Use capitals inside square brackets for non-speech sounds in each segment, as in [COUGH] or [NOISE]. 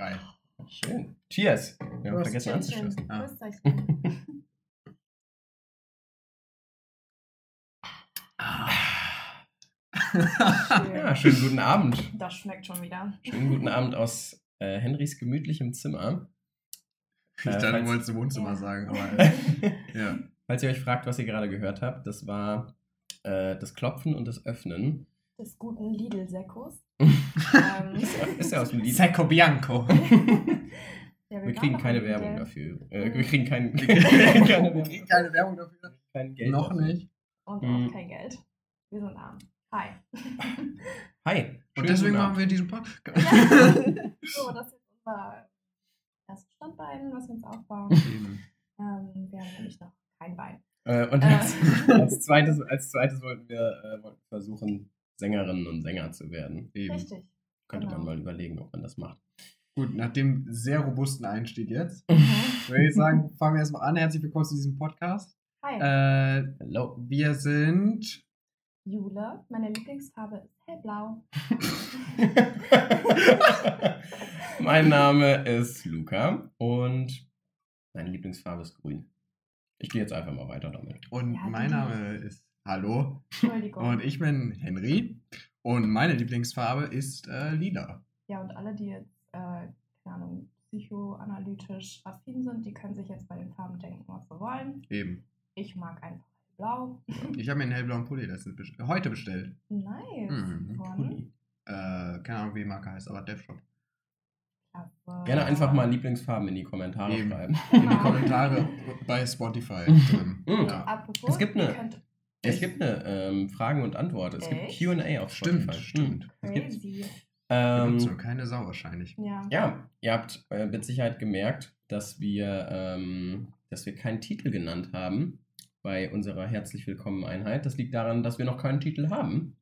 Geil. Schön. Cheers. Wir haben vergessen anzuschließen. Ah. Euch. Ja, [LAUGHS] schönen guten Abend. Das schmeckt schon wieder. Schönen guten Abend aus äh, Henrys gemütlichem Zimmer. [LAUGHS] Ich Äh, dachte, du falls- wolltest Wohnzimmer Ja. sagen, aber äh, [LAUGHS] ja. Falls ihr euch fragt, was ihr gerade gehört habt, das war äh, das Klopfen und das Öffnen. Des guten Lidl-Sekkos. [LAUGHS] ähm, Ist ja aus dem Lied. Secco Bianco. [LAUGHS] ja, Wir waren kriegen keine [LAUGHS] Werbung Lidl. dafür. Äh, wir kriegen kein, Wir keine kriegen keine Werbung dafür. Kein Geld Noch dafür. nicht. Und Mhm. auch kein Geld. Wir sind arm. Hi. Hi. Und schönen deswegen machen wir diesen Podcast. Ja. so, das ist unser erstes Standbein, was wir uns aufbauen. Ähm, wir haben nämlich noch kein Bein. Äh, und Äh. als, als, zweites, als zweites wollten wir äh, wollten versuchen, Sängerinnen und Sänger zu werden. Eben. Richtig. Könnte Genau. man mal überlegen, ob man das macht. Gut, nach dem sehr robusten Einstieg jetzt, [LAUGHS] Mhm. würde ich sagen, fangen wir erstmal an. Herzlich willkommen zu diesem Podcast. Hi. Äh, Hello. wir sind. Jule. Meine Lieblingsfarbe ist hellblau. [LAUGHS] mein Name ist Luca und meine Lieblingsfarbe ist grün. Ich gehe jetzt einfach mal weiter damit. Und Ja, mein Name ist Hallo. Entschuldigung. Und ich bin Henry. Und meine Lieblingsfarbe ist äh, lila. Ja, und alle, die jetzt, äh, keine Ahnung, psychoanalytisch affin sind, die können sich jetzt bei den Farben denken, was sie wollen. Eben. Ich mag einfach blau. Ich habe mir einen hellblauen Pulli letztens best heute bestellt. Nice. Mhm, Von Pulli. Äh, keine Ahnung, wie die Marke heißt, aber Dev Shop. Klasse. Gerne einfach mal Lieblingsfarben in die Kommentare Eben. schreiben. In die. Kommentare bei Spotify drin. [LAUGHS] Mhm. Ja. Apropos, Es gibt ihr eine- könnt Es gibt eine ähm, Fragen und Antwort. Es Echt? gibt QA auf Stimmt, Spotify. stimmt. Mhm. Es gibt, crazy. ähm, nur keine Sau wahrscheinlich. Ja. ja, ihr habt äh, mit Sicherheit gemerkt, dass wir, ähm, dass wir keinen Titel genannt haben bei unserer herzlich willkommen Einheit. Das liegt daran, dass wir noch keinen Titel haben.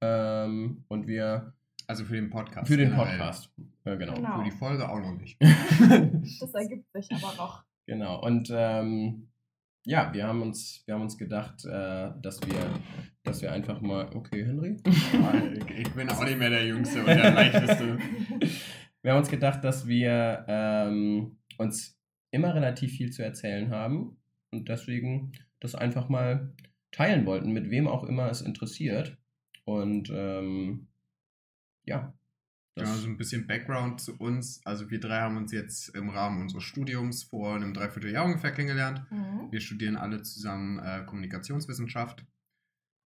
Ähm, und wir Also für den Podcast. für den generell. Podcast. Äh, genau. Genau. Für die Folge auch noch nicht. [LAUGHS] Das ergibt sich aber noch. Genau. Und ähm, ja, wir haben uns, wir haben uns gedacht, äh, dass wir, dass wir einfach mal. Okay, Henry. [LAUGHS] ich bin auch nicht mehr der Jüngste und der Leichteste. [LAUGHS] Wir haben uns gedacht, dass wir ähm, uns immer relativ viel zu erzählen haben und deswegen das einfach mal teilen wollten, mit wem auch immer es interessiert. Und ähm, ja. Das, Ja, so ein bisschen Background zu uns. Also wir drei haben uns jetzt im Rahmen unseres Studiums vor einem Dreivierteljahr ungefähr kennengelernt. Mhm. Wir studieren alle zusammen äh, Kommunikationswissenschaft.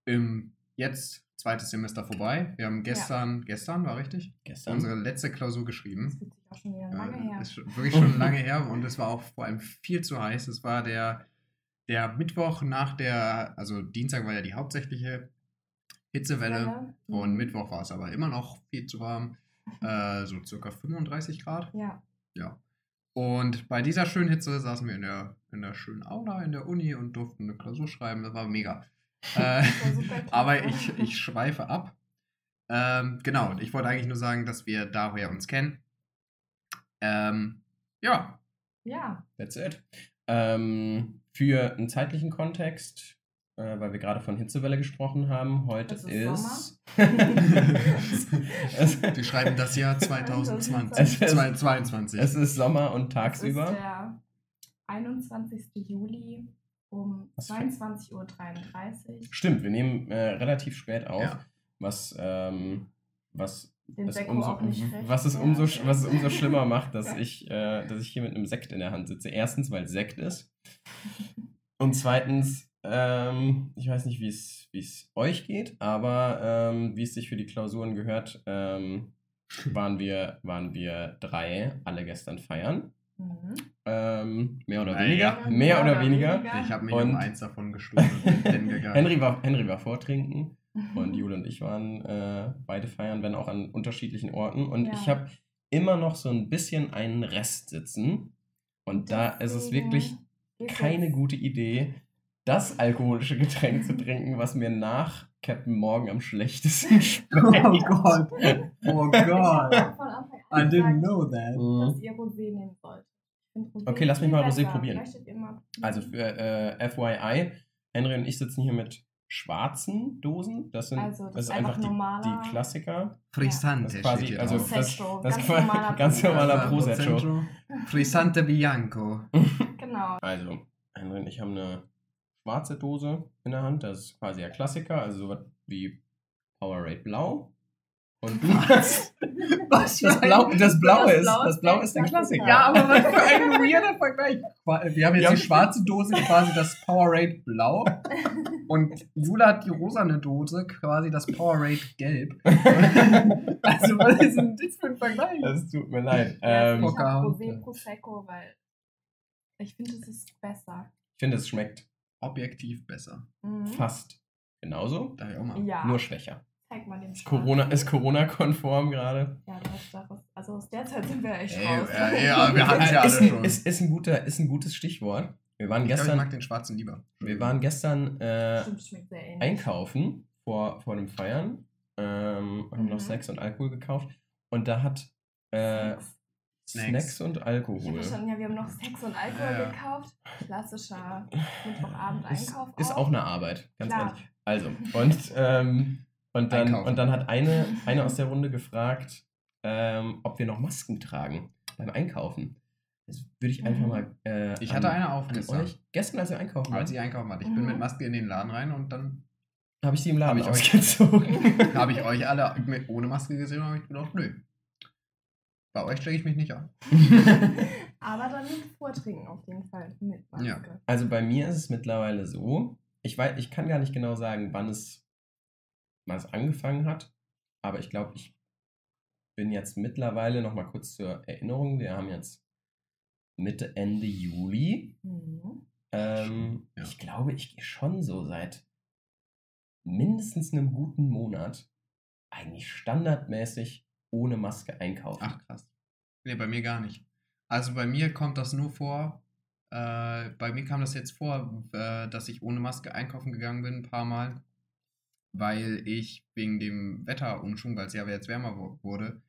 Im jetzt zweites Semester vorbei. Wir haben gestern, gestern war richtig, gestern. unsere letzte Klausur Das geschrieben. fühlt sich auch schon wieder lange Äh, her. Ist wirklich schon [LAUGHS] lange her und es war auch vor allem viel zu heiß. Es war der, der Mittwoch nach der, also Dienstag war ja die hauptsächliche Hitzewelle. Welle. Und Mhm. Mittwoch war es aber immer noch viel zu warm. Äh, so circa 35 Grad. Ja. Ja. Und bei dieser schönen Hitze saßen wir in der, in der schönen Aula in der Uni und durften eine Klausur schreiben. Das war mega. Äh, [LAUGHS] Das war super klasse. aber ich, ich schweife ab. Ähm, genau, und ich wollte eigentlich nur sagen, dass wir daher uns kennen. Ähm, ja, Ja. That's it. Ähm, für einen zeitlichen Kontext, äh, weil wir gerade von Hitzewelle gesprochen haben, heute Es ist. ist es, [LAUGHS] wir schreiben das Jahr 2020. Es ist- 2022. es ist Sommer und Es ist tagsüber. der 21. Juli um Was für- 22.33 Uhr. Stimmt, wir nehmen äh, relativ spät auf, Ja. was, ähm, was, Den es umso, auch nicht recht. was, es umso, was es umso [LAUGHS] schlimmer macht, dass ich, äh, dass ich hier mit einem Sekt in der Hand sitze. Erstens, weil es Sekt ist. [LAUGHS] Und zweitens, ähm, ich weiß nicht, wie es wie es euch geht, aber ähm, wie es sich für die Klausuren gehört, ähm, [LAUGHS] waren, wir, waren wir drei alle gestern feiern. Mhm. Ähm, mehr oder weniger. Mehr oder weniger. Ich habe mich Und- um eins davon gestohlen und bin [LAUGHS] pennen gegangen. Henry war, Henry war vortrinken und Jule und ich waren äh, beide feiern, wenn auch an unterschiedlichen Orten. Und Ja. ich habe immer noch so ein bisschen einen Rest sitzen. Und da ist es wirklich keine gute Idee, das alkoholische Getränk zu trinken, was mir nach Captain Morgan am schlechtesten [LAUGHS] schmeckt. Oh Gott. Oh Ich hab Gott. I didn't gesagt, know that. dass Mhm. ihr Rosé nehmen sollt. Okay, lass mich mal Rosé besser. probieren. Also für äh, FYI, Henry und ich sitzen hier mit schwarzen Dosen. Das sind Also, das das ist einfach einfach die, die Klassiker. Frisante Das ist quasi- also das- Prosecco, das ganz quasi- normaler [LAUGHS] ganz Prosecco. normaler Ja, Prosecco. Frisante Bianco. Genau. Also, Henry und ich haben eine schwarze Dose in der Hand. Das ist quasi der Klassiker, also sowas wie Powerade Blau. Und [LAUGHS] du hast Was das Blau, das Blaue Das ist, das ist Blau der ist der Klassiker. Ja, aber was für ein [LAUGHS] weirder Vergleich. Wir haben jetzt Ja. die schwarze Dose, quasi das Powerade Blau. [LAUGHS] Und Jula hat die rosane Dose, quasi das Powerade Gelb. Also, was ist denn das für ein Vergleich? Es tut mir leid. Ähm, ich habe Rosé Prosecco, weil ich finde, es ist besser. ich finde, es schmeckt Objektiv besser. Mhm. fast genauso, Darf ich auch mal. Ja, nur schwächer. zeig mal den Ist Corona, ist Corona-konform gerade. Ja, das, das, also aus der Zeit sind wir echt Ey, raus. äh, ja, wir hatten ja ist, alle ein, schon. ist, ist, ein guter, ist ein gutes Stichwort. Wir waren Ich glaube, ich gestern, mag den schwarzen lieber. wir waren gestern äh, Stimmt, einkaufen vor, vor dem Feiern. Ähm, haben noch Mhm. Snacks und Alkohol gekauft. Und da hat äh, Sex. Snacks. Snacks. und Ich Alkohol. verstanden, ja, wir haben noch Sex und Alkohol Ja, gekauft. Klassischer Mittwochabend Ist, Einkauf. ist auch eine Arbeit, ganz Klar. ehrlich. Also, und, ähm, und, dann, Einkaufen. und dann hat eine, eine aus der Runde gefragt, ähm, ob wir noch Masken tragen beim Einkaufen. Das würde ich einfach Mhm. mal. Äh, Ich an- hatte eine an aufgestern. euch. Gestern, als wir einkaufen Als ich einkaufen hatte. Ich bin Mhm. mit Maske in den Laden rein und dann habe ich sie im Laden Hab ich ausgezogen. [LAUGHS] habe ich euch alle ohne Maske gesehen und habe ich gedacht, nö. Bei euch stecke ich mich nicht an. [LAUGHS] Aber dann mit Vortrinken auf jeden Fall mit Maske. Ja. Also bei mir ist es mittlerweile so, ich weiß, ich kann gar nicht genau sagen, wann es, wann es angefangen hat, aber ich glaube, ich bin jetzt mittlerweile, nochmal kurz zur Erinnerung, wir haben jetzt Mitte, Ende Juli. Mhm. Ähm, Ja. Ich glaube, ich gehe schon so seit mindestens einem guten Monat eigentlich standardmäßig ohne Maske einkaufen. Ach krass. Nee, bei mir gar nicht. Also bei mir kommt das nur vor, äh, bei mir kam das jetzt vor, äh, dass ich ohne Maske einkaufen gegangen bin, ein paar Mal, weil ich wegen dem Wetterumschwung, weil es ja jetzt wärmer wurde,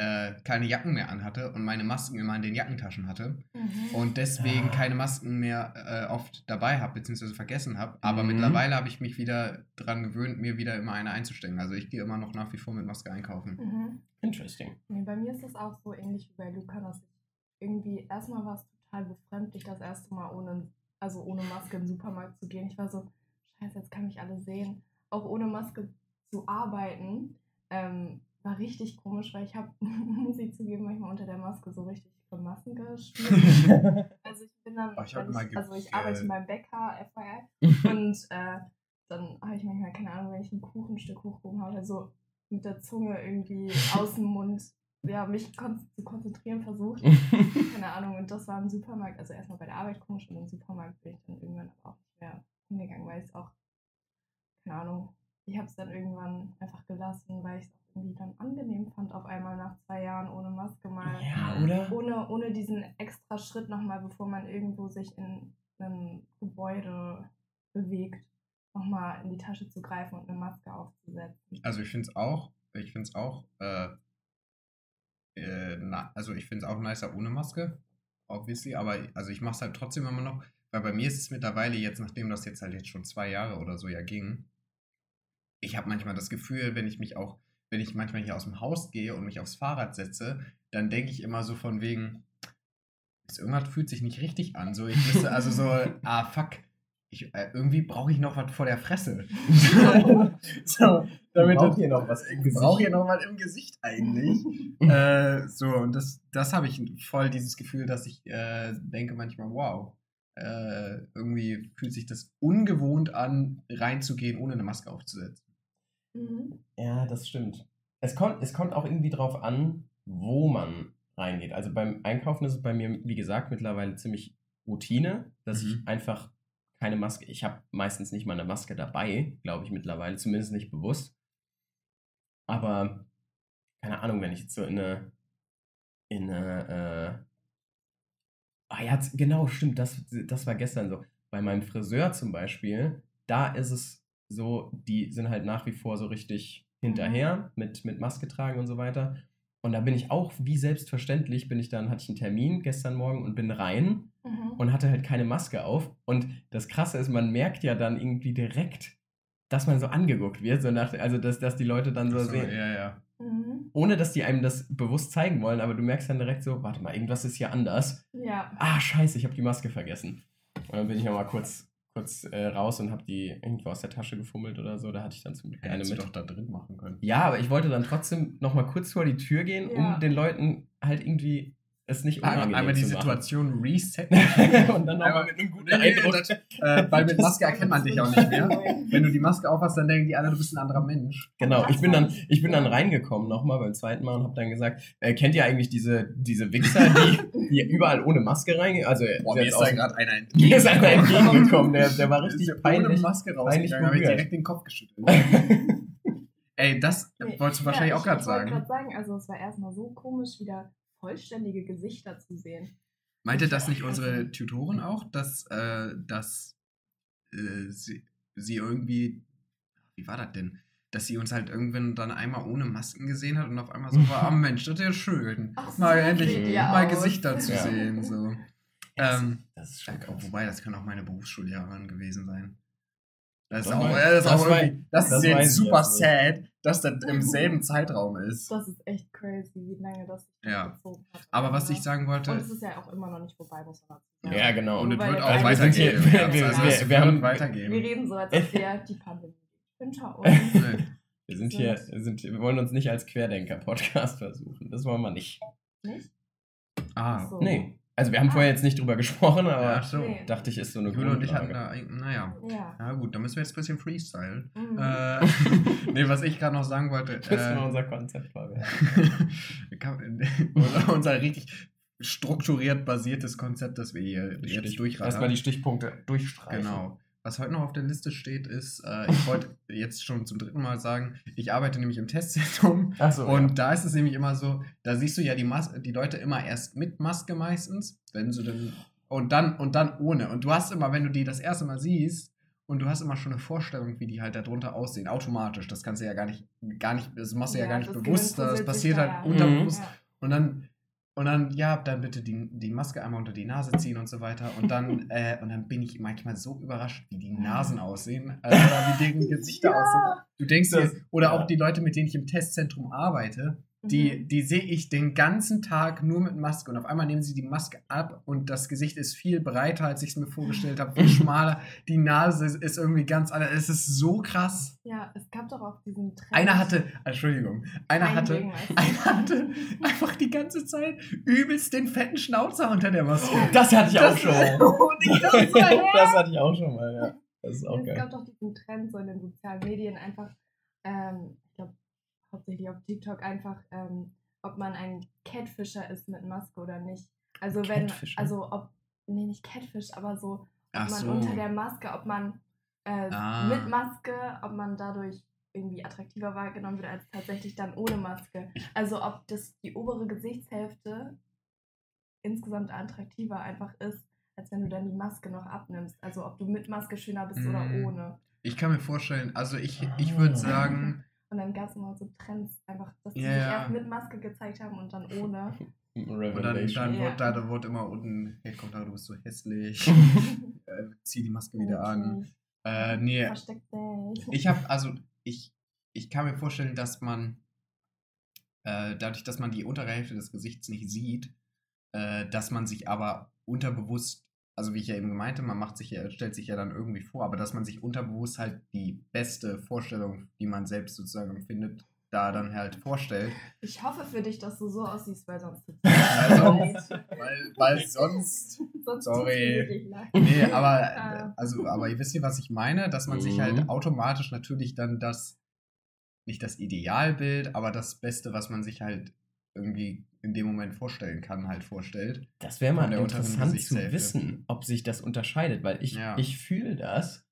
äh, keine Jacken mehr anhatte und meine Masken immer in den Jackentaschen hatte Mhm. und deswegen Ah. keine Masken mehr äh, oft dabei habe, beziehungsweise vergessen habe. Aber Mhm. mittlerweile habe ich mich wieder dran gewöhnt, mir wieder immer eine einzustecken. Also ich gehe immer noch nach wie vor mit Maske einkaufen. Mhm. Interesting. Nee, bei mir ist das auch so ähnlich wie bei Luca, dass ich irgendwie erstmal war es total befremdlich, das erste Mal ohne, also ohne Maske in den Supermarkt zu gehen. Ich war so, scheiße, jetzt kann mich alle sehen. Auch ohne Maske zu arbeiten, ähm, war richtig komisch, weil ich habe, [LAUGHS] muss ich zugeben, manchmal unter der Maske so richtig für Massen gespürt. [LAUGHS] Also ich bin dann, Oh, ich ich, also ich arbeite äh, beim Bäcker, FYI, [LAUGHS] und äh, dann habe ich manchmal, keine Ahnung, wenn ich ein Kuchenstück hochgehoben habe, so mit der Zunge irgendwie [LAUGHS] aus dem Mund, ja, mich kon zu konzentrieren versucht. [LAUGHS] Keine Ahnung, und das war im Supermarkt, also erstmal bei der Arbeit komisch und im Supermarkt bin ich dann irgendwann auch nicht mehr hingegangen, weil ich es auch, keine Ahnung, ich habe es dann irgendwann einfach gelassen, weil ich es auch irgendwie dann angenehm fand, auf einmal nach zwei Jahren ohne Maske mal ja, oder? ohne, ohne diesen extra Schritt nochmal, bevor man irgendwo sich in einem Gebäude bewegt, nochmal in die Tasche zu greifen und eine Maske aufzusetzen. Also ich finde es auch, ich finde es auch, äh, äh, na, also ich finde es auch nicer ohne Maske, obviously, aber also ich mache es halt trotzdem immer noch, weil bei mir ist es mittlerweile jetzt, nachdem das jetzt halt jetzt schon zwei Jahre oder so ja ging, ich habe manchmal das Gefühl, wenn ich mich auch, wenn ich manchmal hier aus dem Haus gehe und mich aufs Fahrrad setze, dann denke ich immer so von wegen, das irgendwas fühlt sich nicht richtig an. So, ich wüsste, also so, [LAUGHS] ah fuck, ich, äh, irgendwie brauche ich noch was vor der Fresse. [LAUGHS] so, damit braucht das- hier noch was im ich brauche hier noch mal im Gesicht eigentlich. [LAUGHS] äh, so, und das, das habe ich voll dieses Gefühl, dass ich äh, denke manchmal, wow, äh, irgendwie fühlt sich das ungewohnt an, reinzugehen, ohne eine Maske aufzusetzen. Mhm. Ja, das stimmt. Es kommt, es kommt auch irgendwie drauf an, wo man reingeht. Also beim Einkaufen ist es bei mir, wie gesagt, mittlerweile ziemlich Routine, dass Mhm. ich einfach keine Maske, ich habe meistens nicht mal eine Maske dabei, glaube ich mittlerweile, zumindest nicht bewusst. Aber keine Ahnung, wenn ich jetzt so in eine, in eine, äh, ah ja, genau, stimmt, das, das war gestern so. Bei meinem Friseur zum Beispiel, da ist es so, die sind halt nach wie vor so richtig hinterher mit, mit Maske tragen und so weiter. Und da bin ich auch, wie selbstverständlich, bin ich dann, hatte ich einen Termin gestern Morgen und bin rein Mhm. und hatte halt keine Maske auf. Und das Krasse ist, man merkt ja dann irgendwie direkt, dass man so angeguckt wird, so nach, also dass, dass die Leute dann so so, sehen, ja, ja. Mhm. ohne dass die einem das bewusst zeigen wollen, aber du merkst dann direkt so, warte mal, irgendwas ist hier anders. Ja. Ah, scheiße, ich habe die Maske vergessen. Und dann bin ich nochmal kurz, kurz äh, raus und habe die irgendwo aus der Tasche gefummelt oder so. Da hatte ich dann zum Glück eine Hättest du mit. doch da drin machen können. Ja, aber ich wollte dann trotzdem nochmal kurz vor die Tür gehen, Ja. um den Leuten halt irgendwie es nicht unangenehm Einmal die. Situation resetten. [LAUGHS] und dann nochmal Einmal- mit einem guten Eindruck. das, äh, weil mit Maske erkennt man dich auch nicht mehr. [LAUGHS] Wenn du die Maske aufhast, dann denken die alle, du bist ein anderer Mensch. Genau, ich bin dann, ich- bin dann reingekommen nochmal beim zweiten Mal und habe dann gesagt, äh, kennt ihr eigentlich diese, diese Wichser, die, die überall ohne Maske reingehen? Also Boah, sie [LAUGHS] mir ist da gerade einer mir ist einer entgegengekommen, der, der war richtig ja ohne peinlich. Maske peinlich rausgegangen, habe ich direkt den Kopf geschüttelt. Ey, das Nee. wolltest du wahrscheinlich ja, auch gerade Ich wollte sagen. gerade sagen, also es war erstmal so komisch, wieder vollständige Gesichter zu sehen. Meinte das nicht unsere Tutorin auch, dass, äh, dass äh, sie, sie irgendwie, wie war das denn? Dass sie uns halt irgendwann dann einmal ohne Masken gesehen hat und auf einmal so war, [LAUGHS] ah Mensch, das ist ja schön. Ach so, mal endlich mal aus. Gesichter [LAUGHS] zu Ja. sehen. So. Das- Ähm, Das ist schon krass. wobei, das kann auch meine Berufsschullehrerin gewesen sein. Das ist auch, das ist das auch irgendwie, das ist jetzt super sad, dass das im [LAUGHS] selben Zeitraum ist. Das ist echt crazy, wie lange das Ja. gezogen hat. Aber was ich sagen Und wollte, es ist ja auch immer noch nicht vorbei, muss man sagen. Ja, genau. und es wird auch Geist- wir sind weitergehen. wir- wir- Also wir haben- reden so, als [LAUGHS] ob wir die Pandemie hinter uns. [LAUGHS] Wir sind hier, sind, wir wollen uns nicht als Querdenker-Podcast versuchen. Das wollen wir nicht. Nicht? Ah, So. Nee. Also wir haben Ah. vorher jetzt nicht drüber [LAUGHS] gesprochen, aber ach so. Dachte ich, ist so eine Jule und ich hatten da, naja. Ja. Ja gut, dann müssen wir jetzt ein bisschen freestylen. Mhm. Äh, [LAUGHS] nee, was ich gerade noch sagen wollte. Das ist Äh, unser Konzept, Fabian. [LAUGHS] kann- unser, richtig strukturiert basiertes Konzept, das wir hier jetzt durchraten. Erstmal die Stichpunkte durchstreichen. Genau. Was heute noch auf der Liste steht, ist, äh, ich wollte jetzt schon zum dritten Mal sagen, ich arbeite nämlich im Testzentrum Achso. und da ist es nämlich immer so, da siehst du ja die, Mas die Leute immer erst mit Maske meistens, wenn sie dann und dann und dann ohne. Und du hast immer, wenn du die das erste Mal siehst, und du hast immer schon eine Vorstellung, wie die halt darunter aussehen, automatisch. Das kannst du ja gar nicht, gar nicht, das machst du ja, Ja, gar nicht bewusst, das puzzelt passiert halt ja. unterbewusst. Ja. Und dann, und dann, ja, dann bitte die, die Maske einmal unter die Nase ziehen und so weiter. Und dann, [LAUGHS] äh, und dann bin ich manchmal so überrascht, wie die Nasen aussehen. Äh, oder wie deren Gesichter Ja. aussehen. Du denkst Das- dir, oder ja. auch die Leute, mit denen ich im Testzentrum arbeite, die, Mhm. die sehe ich den ganzen Tag nur mit Maske. Und auf einmal nehmen sie die Maske ab und das Gesicht ist viel breiter, als ich es mir vorgestellt habe, viel [LAUGHS] schmaler. Die Nase ist- irgendwie ganz anders. Es ist so krass. Ja, es gab doch auch diesen Trend. Einer hatte, Entschuldigung, einer hatte, einer hatte einfach die ganze Zeit übelst den fetten Schnauzer unter der Maske. [LAUGHS] das hatte ich auch Das- schon. Dachte so, hä? [LAUGHS] das hatte ich auch schon mal, ja. Das ist auch es geil. gab doch diesen Trend so in den sozialen Medien einfach, ähm, hauptsächlich auf TikTok einfach, ähm, ob man ein Catfisher ist mit Maske oder nicht. Also wenn, Catfisher? also ob, nee, nicht Catfish, aber so, ob Ach man so. unter der Maske, ob man äh, Ah. mit Maske, ob man dadurch irgendwie attraktiver wahrgenommen wird als tatsächlich dann ohne Maske. Also ob das die obere Gesichtshälfte insgesamt attraktiver einfach ist, als wenn du dann die Maske noch abnimmst. Also ob du mit Maske schöner bist oder Mm. ohne. Ich kann mir vorstellen, also ich, ich würde Ah. sagen, [LAUGHS] Und dann gab es immer so Trends, einfach, dass die Ja, sich ja. erst mit Maske gezeigt haben und dann ohne. [LAUGHS] und dann, dann, Ja. wurde, da, da wurde immer unten, hey, komm da, du bist so hässlich, [LAUGHS] äh, zieh die Maske wieder an. Äh, nee, Versteckt sich. ich habe, also ich, ich kann mir vorstellen, dass man, äh, dadurch, dass man die untere Hälfte des Gesichts nicht sieht, äh, dass man sich aber unterbewusst, also wie ich ja eben meinte, man macht sich ja, stellt sich ja dann irgendwie vor, aber dass man sich unterbewusst halt die beste Vorstellung, die man selbst sozusagen empfindet, da dann halt vorstellt. Ich hoffe für dich, dass du so aussiehst, weil sonst [LAUGHS] Also, weil, weil sonst [LAUGHS] sonst sorry. Nee, aber, [LAUGHS] Ah. also, aber ihr wisst ja, was ich meine, dass man sich halt Mhm. automatisch natürlich dann das, nicht das Idealbild, aber das Beste, was man sich halt irgendwie in dem Moment vorstellen kann, halt vorstellt. Das wäre mal interessant zu wissen, ob sich das unterscheidet, weil ich, Ja. ich fühle das.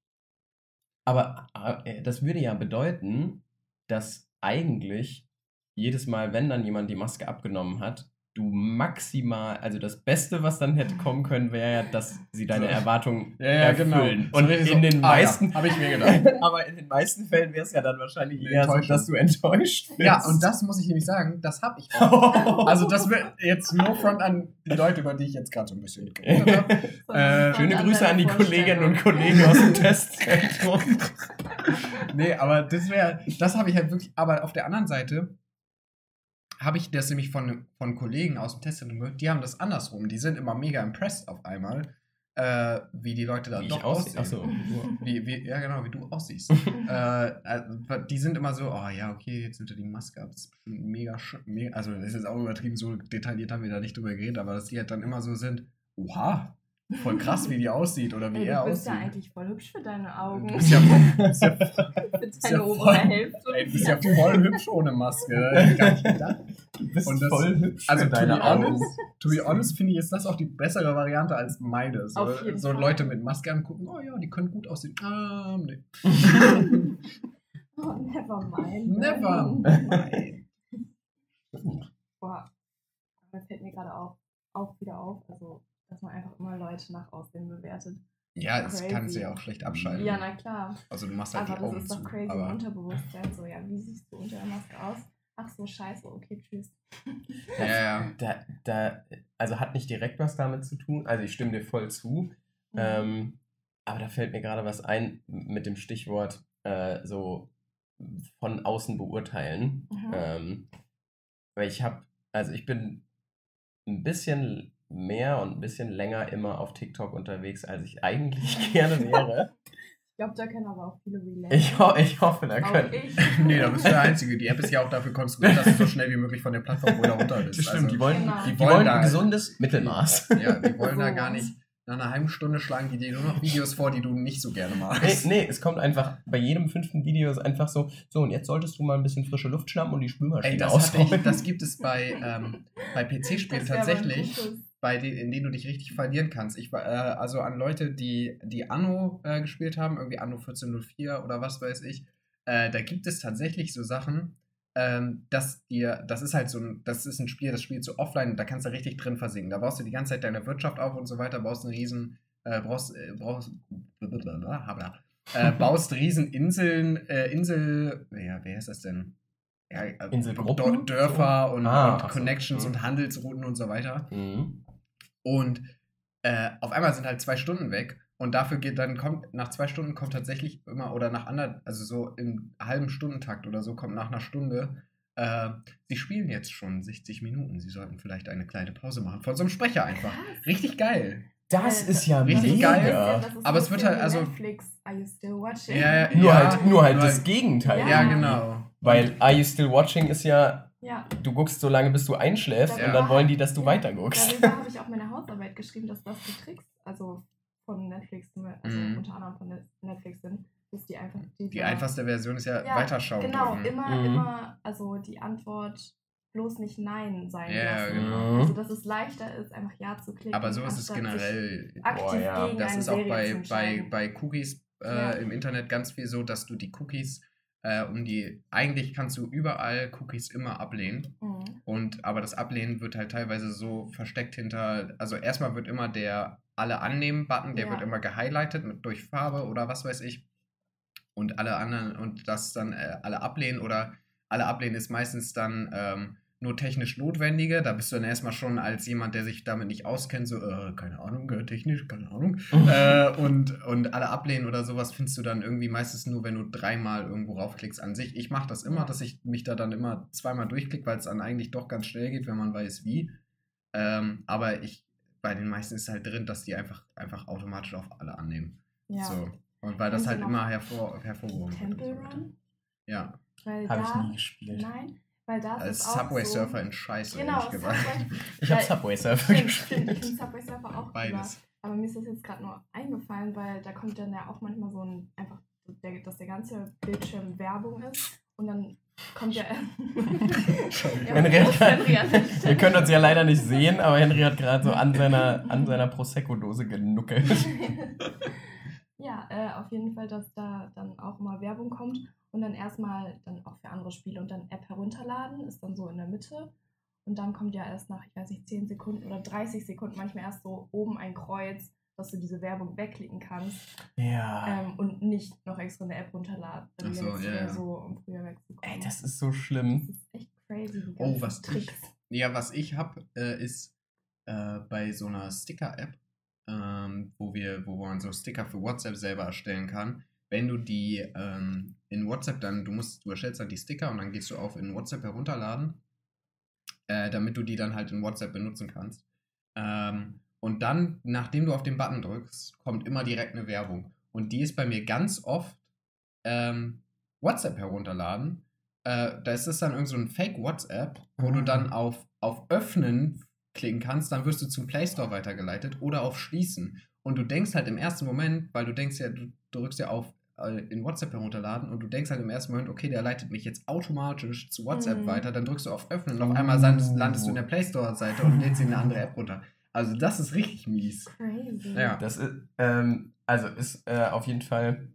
Aber äh, das würde ja bedeuten, dass eigentlich jedes Mal, wenn dann jemand die Maske abgenommen hat, du maximal, also das Beste, was dann hätte kommen können, wäre ja, dass sie deine So. Erwartungen Ja, ja, genau. erfüllen. So Und richtig in so, den ah, ja, meisten, ich mir gedacht. [LAUGHS] aber in den meisten Fällen wäre es ja dann wahrscheinlich eher so, dass du enttäuscht bist. Ja, und das muss ich nämlich sagen, das habe ich auch. [LAUGHS] Also das wird jetzt no front an die Leute, über die ich jetzt gerade so ein bisschen geredet habe. [LAUGHS] Äh, Schöne Grüße an die Kolleginnen und. Kollegen aus dem Testzentrum. nee, aber das wäre, das habe ich halt wirklich, aber auf der anderen Seite habe ich das nämlich von, von Kollegen aus dem Testzentrum gehört, die haben das andersrum. Die sind immer mega impressed auf einmal, äh, wie die Leute da Wie doch aussehen. Achso. [LAUGHS] Wie, wie, ja, genau, wie du aussiehst. [LAUGHS] äh, also, die sind immer so, oh ja, okay, jetzt nimmt er die Maske ab. Das ist mega, mega. Also, das ist jetzt auch übertrieben, so detailliert haben wir da nicht drüber geredet, aber dass die halt dann immer so sind, oha, voll krass, wie die aussieht oder wie Ey, er du bist aussieht. ja eigentlich voll hübsch für deine Augen. Du bist ja, du bist ja, [LAUGHS] für ja voll- ey, du bist ja voll hübsch ohne Maske. [LAUGHS] Gar nicht gedacht. Du bist Und das- voll hübsch Also, für deine Augen. honest, to be honest finde ich, ist das auch die bessere Variante als meine. So, Auf jeden so Fall. Leute mit Maske angucken, oh ja, die können gut aussehen. Ah, nee. [LAUGHS] Oh, never mind. Never mind. Boah, aber fällt mir gerade auch, auch wieder auf, also, dass man einfach immer Leute nach Aussehen bewertet. Ja, das Crazy. kannst du ja auch schlecht abschalten. Ja, na klar. Also du machst halt Aber die das Augen ist doch crazy im aber Unterbewusstsein. So, ja, wie siehst du unter der Maske aus? Ach so, scheiße, okay, tschüss. ja, ja. [LAUGHS] Da, da, also hat nicht direkt was damit zu tun. Also ich stimme dir voll zu. Mhm. Ähm, aber da fällt mir gerade was ein mit dem Stichwort äh, so von außen beurteilen. Mhm. Ähm, weil ich habe, also ich bin ein bisschen mehr und ein bisschen länger immer auf TikTok unterwegs, als ich eigentlich [LAUGHS] gerne wäre. Ich glaube, da können aber auch viele relate. Ich, ho ich hoffe, da auch können. ich. Nee, da bist du der Einzige. Die App ist ja auch dafür konstruiert, dass du so schnell wie möglich von der Plattform wieder runter bist. Das stimmt, also, die wollen, Genau. die Die wollen, wollen da- ein gesundes Mittelmaß. ja, die wollen da gar nicht. Nach einer halben Stunde schlagen die dir nur noch Videos vor, die du nicht so gerne Nee, magst. nee, es kommt einfach, bei jedem fünften Video ist einfach so, so und jetzt solltest du mal ein bisschen frische Luft schnappen und die Spülmaschine Ey, das, ich, das gibt es bei, ähm, bei PC-Spielen tatsächlich. Bei denen, in denen du dich richtig verlieren kannst. Ich war, äh, also an Leute, die, die Anno äh, gespielt haben, irgendwie Anno 1404 oder was weiß ich, äh, da gibt es tatsächlich so Sachen, ähm, dass dir, das ist halt so ein, das ist ein Spiel, das spielst du offline, da kannst du richtig drin versinken. Da baust du die ganze Zeit deine Wirtschaft auf und so weiter, baust einen riesen, äh, brauchst, äh, brauchst, äh, [LAUGHS] baust riesen Inseln, äh, Insel, ja, wer ist das denn? Ja, äh, Inselgruppen? Dörfer und, Ah, und ach so. Connections Mhm. und Handelsrouten und so weiter. Mhm. Und äh, auf einmal sind halt zwei Stunden weg. Und dafür geht dann, kommt, nach zwei Stunden kommt tatsächlich immer, oder nach anderen, also so im halben Stundentakt oder so, kommt nach einer Stunde, äh, sie spielen jetzt schon 60 Minuten. Sie sollten vielleicht eine kleine Pause machen. Von so einem Sprecher einfach. Krass. Richtig geil. Das Äh, ist ja richtig mega. geil. Ja, das ist Aber es wird halt, also- Netflix, are you still watching? Ja, ja, Nur ja, halt, nur halt nur das Gegenteil. Ja, Ja. genau. Weil Are You Still Watching ist ja, Ja, du guckst so lange, bis du einschläfst Ja. und dann wollen die, dass du Ja. weiter guckst. Darüber habe ich auch meine Hausarbeit geschrieben, dass das die Tricks, also von Netflix, also Mhm. unter anderem von Net- Netflix sind, dass die einfach Die einfachste Version ist ja, Ja, weiterschauen. Genau, drücken. immer, Mhm. immer, also die Antwort bloß nicht Nein sein Ja, lassen. genau. Also dass es leichter ist, einfach Ja zu klicken. Aber so ist generell. Aktiv Boah, ja. gegen Das eine ist auch Serie bei, bei, bei Cookies äh, Ja. im Internet ganz viel so, dass du die Cookies äh, um die. Eigentlich kannst du überall Cookies immer ablehnen. Mhm. Und aber das Ablehnen wird halt teilweise so versteckt hinter. Also erstmal wird immer der alle annehmen-Button, der Ja. wird immer gehighlightet mit, durch Farbe oder was weiß ich. Und alle anderen und das dann äh, alle ablehnen oder alle ablehnen ist meistens dann ähm, nur technisch notwendige. Da bist du dann erstmal schon als jemand, der sich damit nicht auskennt, so, äh, keine Ahnung, äh, technisch, keine Ahnung. [LAUGHS] äh, und, und alle ablehnen oder sowas findest du dann irgendwie meistens nur, wenn du dreimal irgendwo raufklickst an sich. Ich mache das immer, dass ich mich da dann immer zweimal durchklicke, weil es dann eigentlich doch ganz schnell geht, wenn man weiß wie. Ähm, aber ich, bei den meisten ist halt drin, dass die einfach, einfach automatisch auf alle annehmen. Ja. So. Und weil das halt immer hervor, hervorgehoben wird. Temple. Run? Ja, Habe ich nie gespielt. Nein, weil da als ist auch Subway so, Surfer in Scheiße, Genau, gesagt. [LAUGHS] Subway. Ich habe Subway Surfer Stimmt, stimmt, ich gespielt. finde Subway Surfer auch. Beides. Aber mir ist das jetzt gerade nur eingefallen, weil da kommt dann ja auch manchmal so ein, einfach, der, dass der ganze Bildschirm Werbung ist und dann kommt ja. [LAUGHS] Ja, das Ihr [LAUGHS] Stelle. könnt uns ja leider nicht sehen, aber Henry hat gerade so an seiner, an seiner Prosecco-Dose genuckelt. ja, äh, auf jeden Fall, dass da dann auch immer Werbung kommt und dann erstmal dann auch für andere Spiele und dann App herunterladen, ist dann so in der Mitte. Und dann kommt ja erst nach, ich weiß nicht, 10 Sekunden oder 30 Sekunden manchmal erst so oben ein Kreuz, dass du diese Werbung wegklicken kannst Ja. ähm, und nicht noch extra eine App runterladen Ach so, ja, ja. so, um früher wegzukommen. Ey, das ist so Das schlimm. ist echt crazy. Oh, was ich- Tricks. Ja, was ich habe, äh, ist äh, bei so einer Sticker-App, ähm, wo, wir, wo man so Sticker für WhatsApp selber erstellen kann. Wenn du die ähm, in WhatsApp dann, du musst, du erstellst dann die Sticker und dann gehst du auf in WhatsApp herunterladen, äh, damit du die dann halt in WhatsApp benutzen kannst. Ähm, und dann, nachdem du auf den Button drückst, kommt immer direkt eine Werbung. Und die ist bei mir ganz oft ähm, WhatsApp herunterladen. Äh, da ist es dann irgend so ein Fake WhatsApp, wo du dann auf, auf Öffnen klicken kannst, dann wirst du zum Play Store weitergeleitet oder auf Schließen. Und du denkst halt im ersten Moment, weil du denkst ja, du drückst ja auf in WhatsApp herunterladen und du denkst halt im ersten Moment, okay, der leitet mich jetzt automatisch zu WhatsApp Mhm. weiter, dann drückst du auf Öffnen und auf einmal landest, landest du in der Play Store-Seite und lädst in eine andere App runter. Also das ist richtig mies. Crazy. Ja. Das ist, ähm, also ist äh, auf jeden Fall,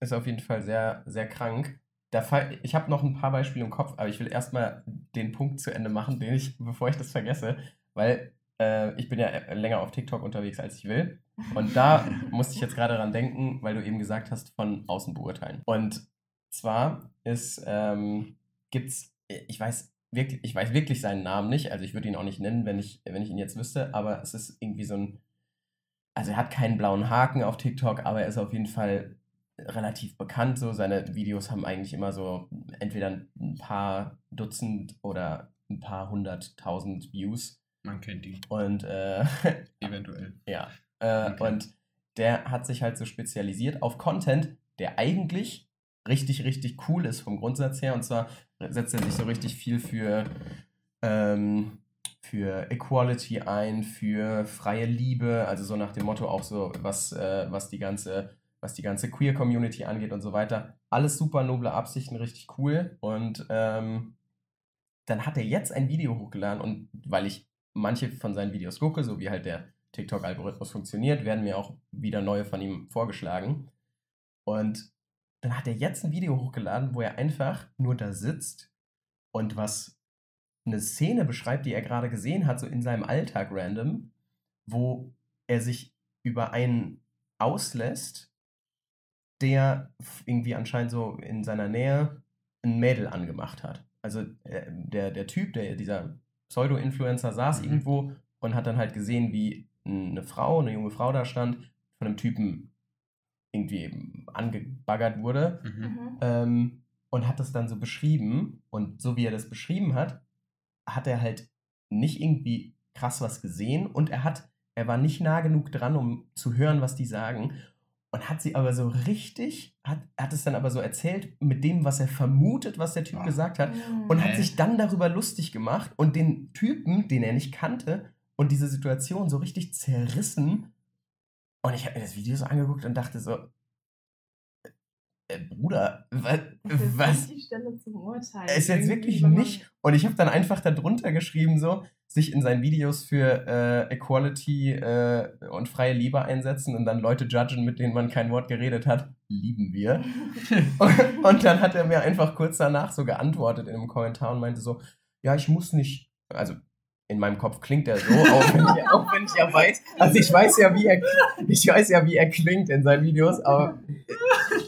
ist auf jeden Fall sehr, sehr krank. Da fall, ich habe noch ein paar Beispiele im Kopf, aber ich will erstmal den Punkt zu Ende machen, den ich, bevor ich das vergesse, weil äh, ich bin ja äh, länger auf TikTok unterwegs, als ich will. Und da [LAUGHS] musste ich jetzt gerade dran denken, weil du eben gesagt hast, von außen beurteilen. Und zwar ist, ähm, gibt's, ich weiß wirklich, ich weiß wirklich seinen Namen nicht, also ich würde ihn auch nicht nennen, wenn ich, wenn ich ihn jetzt wüsste, aber es ist irgendwie so ein, also er hat keinen blauen Haken auf TikTok, aber er ist auf jeden Fall relativ bekannt. So seine Videos haben eigentlich immer so entweder ein paar Dutzend oder ein paar hunderttausend Views. Man kennt die, Und äh, [LAUGHS] eventuell. ja. Äh. Und der hat sich halt so spezialisiert auf Content, der eigentlich richtig, richtig cool ist vom Grundsatz her. Und zwar setzt er sich so richtig viel für, ähm, für Equality ein, für freie Liebe, also so nach dem Motto auch so, was, äh, was die ganze was die ganze Queer-Community angeht und so weiter. Alles super noble Absichten, richtig cool. Und ähm, dann hat er jetzt ein Video hochgeladen und weil ich manche von seinen Videos gucke, so wie halt der TikTok-Algorithmus funktioniert, werden mir auch wieder neue von ihm vorgeschlagen. Und dann hat er jetzt ein Video hochgeladen, wo er einfach nur da sitzt und was eine Szene beschreibt, die er gerade gesehen hat, so in seinem Alltag random, wo er sich über einen auslässt, der irgendwie anscheinend so in seiner Nähe ein Mädel angemacht hat. Also äh, der, der Typ, der dieser Pseudo-Influencer saß Mhm. irgendwo und hat dann halt gesehen, wie eine Frau, eine junge Frau da stand, von einem Typen irgendwie eben angebaggert wurde Mhm. Mhm. ähm, und hat das dann so beschrieben. Und so wie er das beschrieben hat, hat er halt nicht irgendwie krass was gesehen und er hat, er war nicht nah genug dran, um zu hören, was die sagen. Und hat sie aber so richtig, hat, hat es dann aber so erzählt mit dem, was er vermutet, was der Typ Ah. gesagt hat. Mhm. Und hat sich dann darüber lustig gemacht und den Typen, den er nicht kannte, und diese Situation so richtig zerrissen. Und ich habe mir das Video so angeguckt und dachte so, äh, Bruder, was? Das ist was? die Stelle zum Urteilen. Ist jetzt wirklich nicht. Und ich habe dann einfach darunter geschrieben, so, sich in seinen Videos für äh, Equality äh, und freie Liebe einsetzen und dann Leute judgen, mit denen man kein Wort geredet hat, lieben wir. Und, [LAUGHS] [LAUGHS] und dann hat er mir einfach kurz danach so geantwortet in einem Kommentar und meinte so, ja, ich muss nicht, also in meinem Kopf klingt er so, auch wenn ich, auch wenn ich ja weiß, also ich weiß ja, wie er, ich weiß ja, wie er klingt in seinen Videos, aber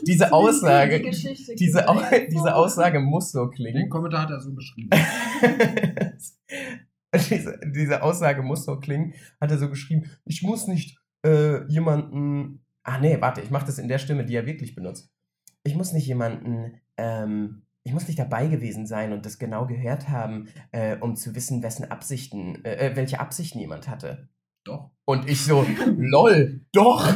diese Die Aussage, Geschichte diese, diese so. Aussage muss so Den klingen. Kommentar hat er so beschrieben. [LAUGHS] [LAUGHS] diese, diese Aussage muss so klingen, hat er so geschrieben, ich muss nicht äh, jemanden, ah nee, warte, ich mache das in der Stimme, die er wirklich benutzt. Ich muss nicht jemanden, ähm, ich muss nicht dabei gewesen sein und das genau gehört haben, äh, um zu wissen, wessen Absichten, äh, äh, welche Absichten jemand hatte. Doch. Und ich so, lol, doch,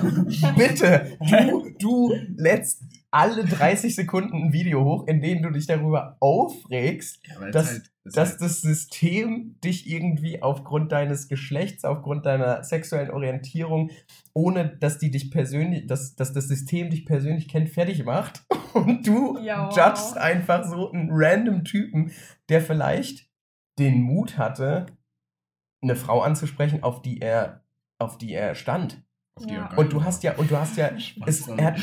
bitte, du, du lädst alle 30 Sekunden ein Video hoch, in dem du dich darüber aufregst, Ja, aber Das- ist halt, dass das System dich irgendwie aufgrund deines Geschlechts, aufgrund deiner sexuellen Orientierung, ohne dass die dich persönlich, dass, dass das System dich persönlich kennt, fertig macht. [LAUGHS] Und du Ja, judgst einfach so einen random Typen, der vielleicht den Mut hatte, eine Frau anzusprechen, auf die er, auf die er stand. Ja. Und du hast ja, und du hast ja, [LAUGHS] es, er, hat,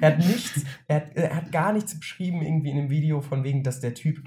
er hat [LAUGHS] nichts, er hat, er hat gar nichts beschrieben irgendwie in dem Video von wegen, dass der Typ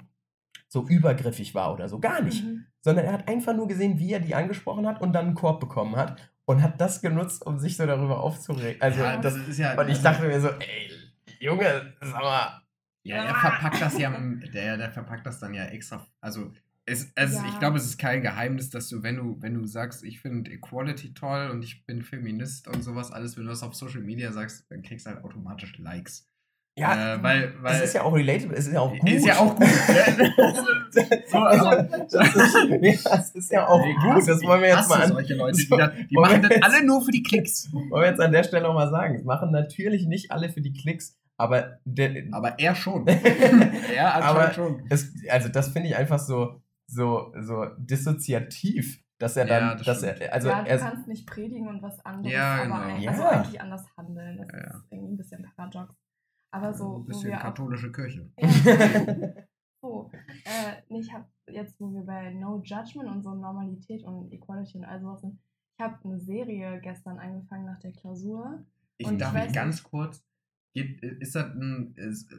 so übergriffig war oder so. Gar nicht. Mhm. Sondern er hat einfach nur gesehen, wie er die angesprochen hat und dann einen Korb bekommen hat und hat das genutzt, um sich so darüber aufzuregen. Also, ja, das, ist ja. und ich also- dachte mir so, ey, Junge, sag mal. Ja, er verpackt das ja, der, der verpackt das dann ja extra. Also Es, also Ja. ich glaube, es ist kein Geheimnis, dass du, wenn du, wenn du sagst, ich finde Equality toll und ich bin Feminist und sowas alles, wenn du das auf Social Media sagst, dann kriegst du halt automatisch Likes. Ja, äh, weil, weil es ist ja auch relatable, es ist ja auch gut. Ist ja auch gut. so, [LAUGHS] aber, Das ist, ja, es ist ja auch Ich gut, das wollen wir jetzt mal an, solche Leute, die, [LAUGHS] So, da, die machen das jetzt- alle nur für die Klicks. wollen wir jetzt an der Stelle auch mal sagen. Es machen natürlich nicht alle für die Klicks, aber der, Aber er schon. [LAUGHS] er Aber- anscheinend schon. es, also das finde ich einfach so, so, so dissoziativ, dass er dann, Ja, das dass stimmt. er, also ja, du er, kannst nicht predigen und was anderes, Ja, aber genau. Ja. also eigentlich anders handeln. Das Ja, ja. ist irgendwie ein bisschen paradox. Aber so, ein wo bisschen katholische Kirche. [LAUGHS] [LAUGHS] So, äh, ich habe jetzt, wo wir bei No Judgment und so Normalität und Equality und all sowas sind, ich habe eine Serie gestern angefangen nach der Klausur. Ich Und darf ich weiß ganz kurz, geht, ist das ein ist,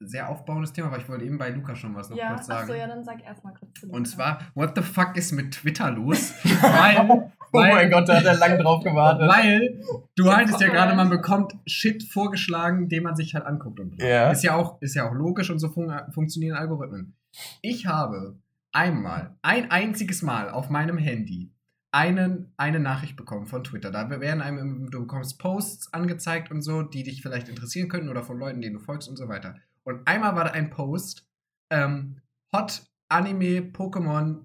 sehr aufbauendes Thema, aber ich wollte eben bei Luca schon was noch ja, kurz sagen. achso, ja, dann sag erstmal kurz zu Und Luca. zwar, what the fuck ist mit Twitter los? [LAUGHS] weil, oh mein Gott, da hat er lang drauf gewartet. Weil du haltest ja gerade, man bekommt Shit vorgeschlagen, den man sich halt anguckt. Und. Ja. Ist ja auch, ist ja auch logisch und so fun funktionieren Algorithmen. Ich habe einmal, ein einziges Mal auf meinem Handy einen, eine Nachricht bekommen von Twitter. Da werden einem, du bekommst Posts angezeigt und so, die dich vielleicht interessieren könnten oder von Leuten, denen du folgst und so weiter. Und einmal war da ein Post, ähm, Hot Anime Pokémon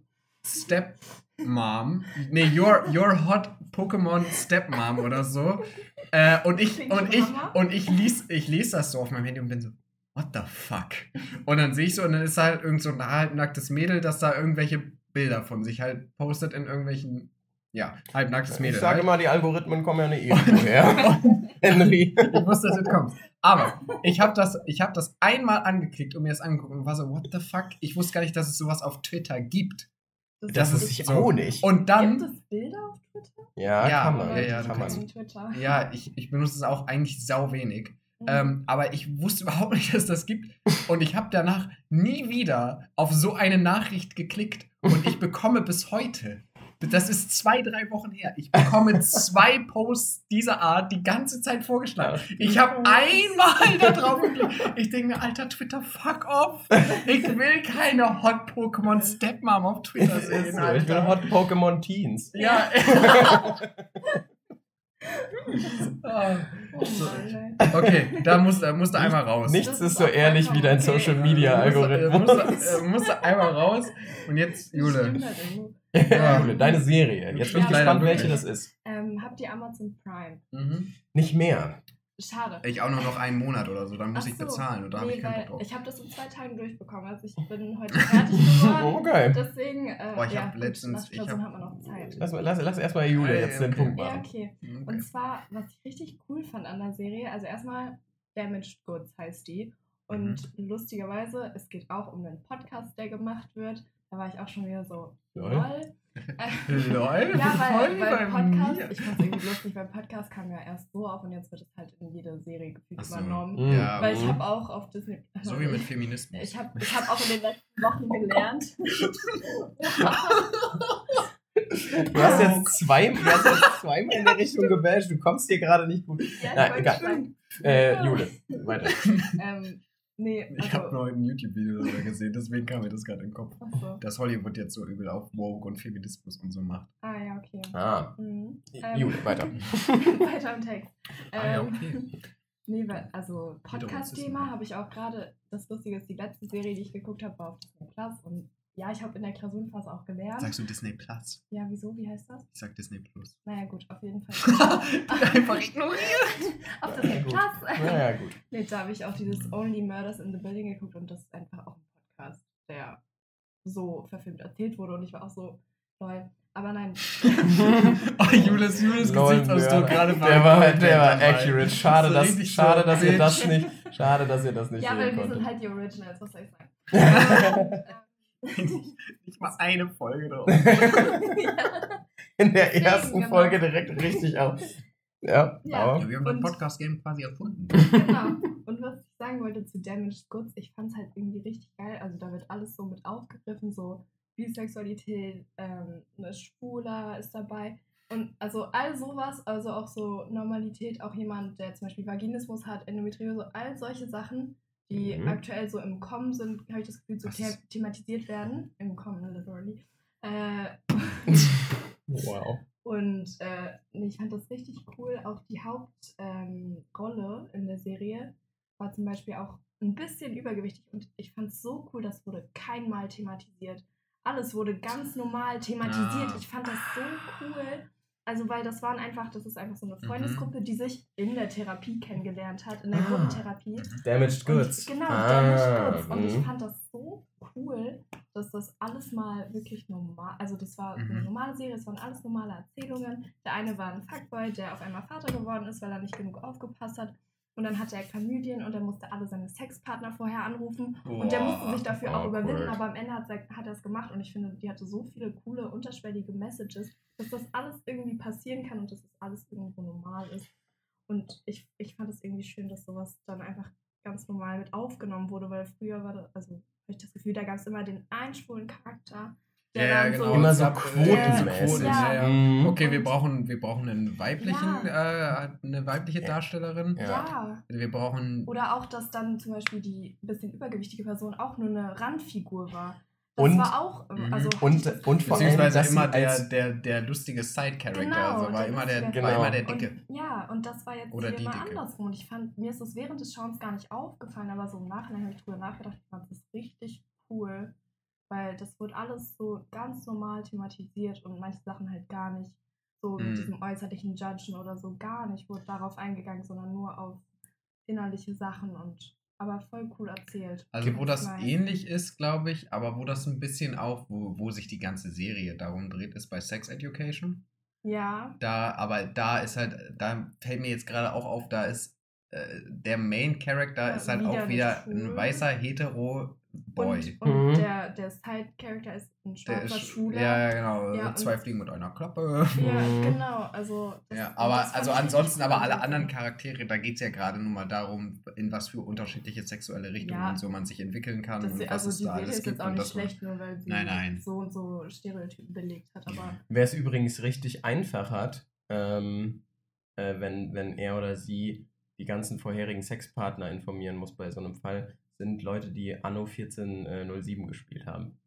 Stepmom. Nee, your, your Hot Pokémon Stepmom oder so. Äh, und ich, und ich, und ich lies, ich lese das so auf meinem Handy und bin so, what the fuck? Und dann sehe ich so, und dann ist halt irgend so ein halbnacktes Mädel, das da irgendwelche Bilder von sich halt postet in irgendwelchen, ja, halbnacktes Mädel. Ich sage halt. mal, die Algorithmen kommen ja nicht [LAUGHS] irgendwo her. [LAUGHS] Henry. Ich wusste, dass es kommt. Aber ich habe das, ich hab das einmal angeklickt und mir das angeguckt und war so, what the fuck? Ich wusste gar nicht, dass es sowas auf Twitter gibt. Das ist ist ich so. auch nicht. Und Gibt dann, es Bilder auf Twitter? Ja, Ja, kann man. ja, ja, kann man. Ja, ich, ich benutze es auch eigentlich sau wenig. Mhm. Ähm, aber ich wusste [LAUGHS] überhaupt nicht, dass das gibt. Und ich habe danach nie wieder auf so eine Nachricht geklickt. Und ich [LAUGHS] bekomme bis heute, das ist zwei, drei Wochen her, ich bekomme [LAUGHS] zwei Posts dieser Art die ganze Zeit vorgeschlagen. Ich habe einmal da drauf geklickt. Ich denke mir, alter Twitter, fuck off. Ich will keine Hot Pokémon Stepmom auf Twitter sehen. so. Ich will. Hot Pokémon Teens. Ja. [LAUGHS] [LAUGHS] Ah. Oh okay, da musst, da musst du einmal raus. Nichts ist so ehrlich wie dein. Social Media Algorithmus. Musst, musst du einmal raus. Und jetzt, Jule. Ja, Jule, deine Serie. Jetzt bin ich gespannt, welche wirklich. das ist. Ähm, habt ihr Amazon Prime? Mhm. Nicht mehr. Schade. Ich auch nur noch einen Monat oder so, dann muss Ach ich so. bezahlen und da habe Nee, ich keinen Bock drauf. ich habe das in zwei Tagen durchbekommen. Also ich bin heute fertig [LAUGHS] geworden. Okay. Deswegen, äh, Boah, ich ja, hab gut, letztens- nach ich hab- hat man noch Zeit. Lass, lass, lass erstmal Jule Ja, jetzt ja, den okay. Punkt Ja, machen. okay. Und Okay. zwar, was ich richtig cool fand an der Serie, also erstmal Damaged Goods heißt die. Und lustigerweise, es geht auch um einen Podcast, der gemacht wird. Da war ich auch schon wieder so, Lol. lol. [LAUGHS] Ja, voll weil bei Podcast, mir. ich fand es irgendwie lustig, beim Podcast kam ja erst so auf und jetzt wird es halt in jede Serie gefühlt so. übernommen. Mhm. Ja, Weil ich mhm. habe auch auf Disney. So wie mit Feminismus. Ich habe ich hab auch in den letzten Wochen gelernt. [LAUGHS] Du hast jetzt, zwei, du hast jetzt zweimal in der Richtung gebasht. Du kommst hier gerade nicht gut. Ja, wollte egal. Äh, Jule, weiter. ähm, nee, Ich habe also, noch ein YouTube-Video darüber gesehen, deswegen kam mir das gerade in den Kopf. achso. Dass Hollywood jetzt so übel auf Woke und Feminismus und so macht. Ah, ja, okay. Ah, Mhm. Ähm, Jule, weiter. [LAUGHS] weiter im Text. Ah, ja, Ähm, okay. Nee, weil, also Podcast-Thema habe ich auch gerade, das Lustige ist, die letzte Serie, die ich geguckt habe, war auf Disney Plus und ja, ich habe in der Klausurenphase auch gelernt. Sagst du Disney Plus? Ja, wieso? Wie heißt das? Ich sag Disney Plus. Naja, gut, auf jeden Fall. [LAUGHS] Einfach ignoriert. [LAUGHS] auf Disney gut. Plus. Naja, gut. Nee, da habe ich auch dieses Only Murders in the Building geguckt und das ist einfach auch ein Podcast, der so verfilmt erzählt wurde und ich war auch so, lol. Aber nein, [LAUGHS] oh, Julis Lol, Gesichtsausdruck gerade Der war, der war dabei. accurate. Schade, So dass, schade so, dass ihr das nicht, schade, dass ihr das nicht ja, weil wir sind halt die Originals, was soll ich sagen? [LAUGHS] Nicht mal eine Folge drauf. [LAUGHS] In der Deswegen, ersten genau. Folge direkt richtig auf. Ja, Ja. aber Ja, wir haben das Und- Podcast-Game quasi erfunden. [LAUGHS] genau. Und was ich sagen wollte zu Damaged Goods, ich fand es halt irgendwie richtig geil. Also da wird alles so mit aufgegriffen, so Bisexualität, ähm, eine Schwuler ist dabei. Und also all sowas, also auch so Normalität, auch jemand, der zum Beispiel Vaginismus hat, Endometriose, all solche Sachen, die Mhm. aktuell so im Kommen sind, habe ich das Gefühl, so the thematisiert werden. Im Kommen, literally. [LAUGHS] Äh, Wow. und äh, ich fand das richtig cool. Auch die Hauptrolle ähm, in der Serie war zum Beispiel auch ein bisschen übergewichtig. Und ich fand es so cool, das wurde kein Mal thematisiert. Alles wurde ganz normal thematisiert. Ah. Ich fand das so cool. Also, weil das waren einfach, das ist einfach so eine Mhm. Freundesgruppe, die sich in der Therapie kennengelernt hat, in der Ah. Gruppentherapie. Damaged Und- Goods. Genau, ah, Damaged Goods. Und ich mhm. fand das so cool, dass das alles mal wirklich normal, also das war eine Mhm. normale Serie, es waren alles normale Erzählungen. Der eine war ein Fuckboy, der auf einmal Vater geworden ist, weil er nicht genug aufgepasst hat. Und dann hatte er Chlamydien und er musste alle seine Sexpartner vorher anrufen. und der musste sich dafür auch awkward. überwinden, aber am Ende hat er, hat er es gemacht und ich finde, die hatte so viele coole, unterschwellige Messages, dass das alles irgendwie passieren kann und dass das alles irgendwo normal ist. Und ich, ich fand es irgendwie schön, dass sowas dann einfach ganz normal mit aufgenommen wurde, weil früher war das, also habe ich das Gefühl, da gab es immer den einen schwulen Charakter, der Ja, dann genau. so Immer so Ja, quotenmäßig. Quoten, Ja. ja, ja. Mhm. Okay, wir brauchen, wir brauchen einen weiblichen, äh, eine weibliche Ja. Darstellerin. Ja. ja. Wir brauchen. Oder auch, dass dann zum Beispiel die ein bisschen übergewichtige Person auch nur eine Randfigur war. Das Und- war auch, Mhm. also Und, das und vor allem, Beziehungsweise dass immer der, der, der lustige Side-Character. Genau, also war immer der, lustige- war immer der Genau. Dicke. Und, ja, und das war jetzt Oder hier Dicke. andersrum. Und ich fand, mir ist das während des Schauens gar nicht aufgefallen, aber so im Nachhinein habe ich drüber nachgedacht, ich fand das richtig cool. Weil das wurde alles so ganz normal thematisiert und manche Sachen halt gar nicht. So Mhm. mit diesem äußerlichen Judgen oder so gar nicht wurde darauf eingegangen, sondern nur auf innerliche Sachen und aber voll cool erzählt. Also wo das Nice. ähnlich ist, glaube ich, aber wo das ein bisschen auch, wo, wo sich die ganze Serie darum dreht, ist bei Sex Education. Ja, Da, aber da ist halt, da fällt mir jetzt gerade auch auf, da ist äh, der Main Character Ja, ist halt wieder auch wieder schwul. ein weißer hetero Boy. und, und Mhm. der, der Side-Character ist ein schwarzer ist, Schwuler. ja, ja, genau. Ja, Zwei Fliegen mit einer Klappe. Ja, Mhm. genau. Also, das- Ja, aber also ansonsten, aber alle an der anderen. Charaktere, da geht es ja gerade nur mal darum, in was für unterschiedliche sexuelle Richtungen Ja. und so man sich entwickeln kann Das, und was also es die da Serie alles ist gibt. jetzt auch nicht schlecht, nur weil sie Nein, nein. so und so Stereotypen belegt hat. Aber Wer es übrigens richtig einfach hat, ähm, äh, wenn, wenn er oder sie die ganzen vorherigen Sexpartner informieren muss bei so einem Fall, sind Leute, die Anno 1407 gespielt haben.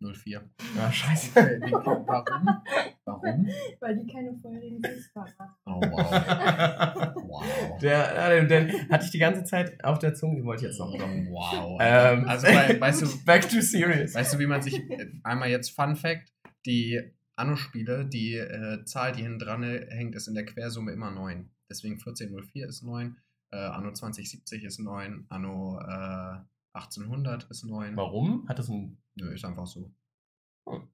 04. Ah, scheiße. Warum? Warum? weil die keine vorherigen Sexpartner haben. Oh, wow. [LAUGHS] Wow. Der, äh, den hatte ich die ganze Zeit auf der Zunge, den wollte ich jetzt noch droppen. Wow. Ähm, Also, bei, [LAUGHS] weißt du, back to serious. Weißt du, wie man sich. äh, Einmal jetzt Fun Fact: Die Anno-Spiele, die äh, Zahl, die hinten dran hängt, ist in der Quersumme immer 9. Deswegen 1404 ist 9, äh, Anno 2070 ist 9, Anno äh, 1800 ist 9. Warum? Hat das ein. Nö, ist einfach so. Aber,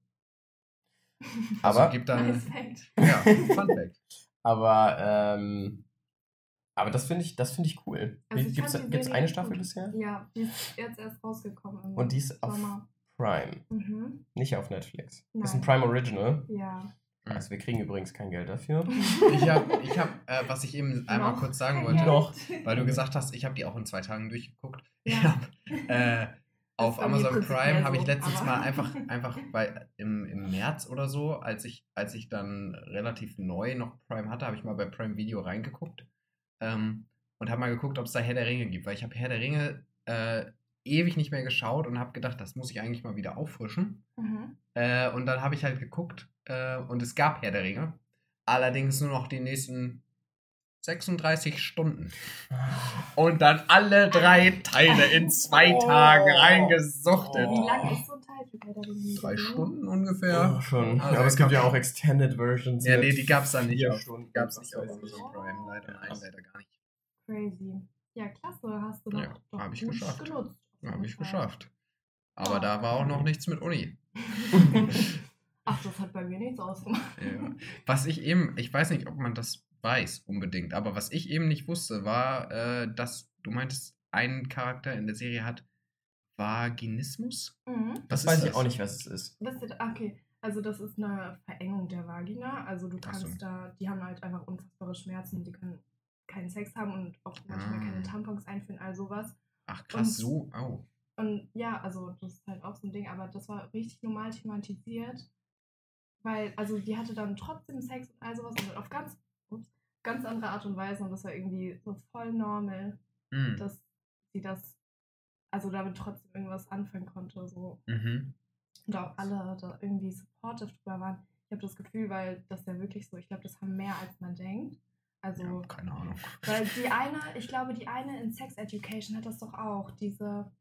also, gibt dann. Ja, [LAUGHS] Fun Fact. aber, ähm, aber das finde ich, das finde ich cool. Also Gibt es eine gut. Staffel bisher? Ja, die ist jetzt erst rausgekommen. Und die ist auf. Prime, Mhm. nicht auf Netflix. Ist ein Nein. Prime Original. Ja. Also wir kriegen übrigens kein Geld dafür. [LAUGHS] Ich habe, ich hab, äh, was ich eben einmal Noch kurz sagen wollte, Geld. Noch. weil du gesagt hast, ich habe die auch in zwei Tagen durchgeguckt. Ich Ja. habe äh, auf Amazon Prime habe ich so, letztens aber- mal [LAUGHS] einfach, einfach bei, im, im März oder so, als ich, als ich dann relativ neu noch Prime hatte, habe ich mal bei Prime Video reingeguckt ähm, und habe mal geguckt, ob es da Herr der Ringe gibt, weil ich habe Herr der Ringe äh, ewig nicht mehr geschaut und habe gedacht, das muss ich eigentlich mal wieder auffrischen. Mhm. Äh, und dann habe ich halt geguckt äh, und es gab Herr der Ringe. Allerdings nur noch die nächsten 36 Stunden. Und dann alle drei Teile in zwei Oh. Tagen reingesuchtet. Wie lang ist so ein Teil für Herr der Ringe? Drei Stunden ungefähr. Ja, schon. Also aber es gibt gab- ja auch Extended Versions. Ja, nee, die gab's dann nicht. vier Auf, Stunden. gab's nicht auf. Amazon Prime. Leider, nein, leider gar nicht. Crazy. Ja, klasse. Hast du noch Ja, doch hab ich gut geschafft. genutzt. Habe ich geschafft. Aber Oh. da war auch noch nichts mit Uni. [LAUGHS] Ach, das hat bei mir nichts ausgemacht. Ja. Was ich eben, ich weiß nicht, ob man das weiß unbedingt, aber was ich eben nicht wusste, war, äh, dass du meintest, ein Charakter in der Serie hat Vaginismus. Mhm. Das Was weiß ist ich das? auch nicht, was es ist. Wisst ihr, okay, also das ist eine Verengung der Vagina. Also du Ach so. kannst da, die haben halt einfach unfassbare Schmerzen, die können keinen Sex haben und auch manchmal Ah. keine Tampons einführen, all sowas. Ach krass, Und- so, au. Und ja, also das ist halt auch so ein Ding, aber das war richtig normal thematisiert. Weil, also die hatte dann trotzdem Sex und all sowas und auf ganz, ups, ganz andere Art und Weise und das war irgendwie so voll normal, Hm. dass sie das also damit trotzdem irgendwas anfangen konnte. So. Mhm. Und auch alle da irgendwie supportive drüber waren. Ich habe das Gefühl, weil das ja wirklich so, ich glaube, das haben mehr als man denkt. Also, Ja, keine Ahnung. weil die eine, ich glaube, die eine in Sex Education hat das doch auch, diese. Habe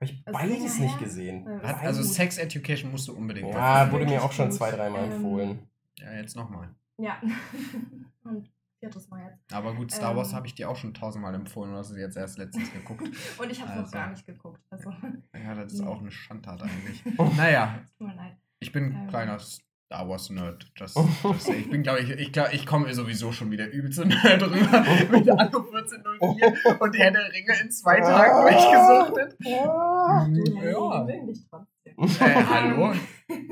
ich beides nicht her. gesehen. äh, Hat, also gut. Sex Education musst du unbedingt. Ja, wurde mir auch schon zwei, dreimal Ähm, empfohlen. Ja, jetzt nochmal. Ja. [LAUGHS] Und viertes Mal jetzt. Aber gut, Star Wars ähm, habe ich dir auch schon tausendmal empfohlen und hast du jetzt erst letztens geguckt. [LAUGHS] Und ich habe es noch Also. gar nicht geguckt. Also, Ja, das ist auch eine Schandtat eigentlich. [LAUGHS] naja, tut mir leid. ich bin ein Ähm. kleiner Star Wars Nerd. Das, das, ich bin, glaube ich, ich, glaub, ich komme sowieso schon wieder übelst Nerd rüber mit Anno 1404 und Herr der Ringe in zwei Tagen durchgesuchtet. Du, hey, Ja. trotzdem. Äh, hallo?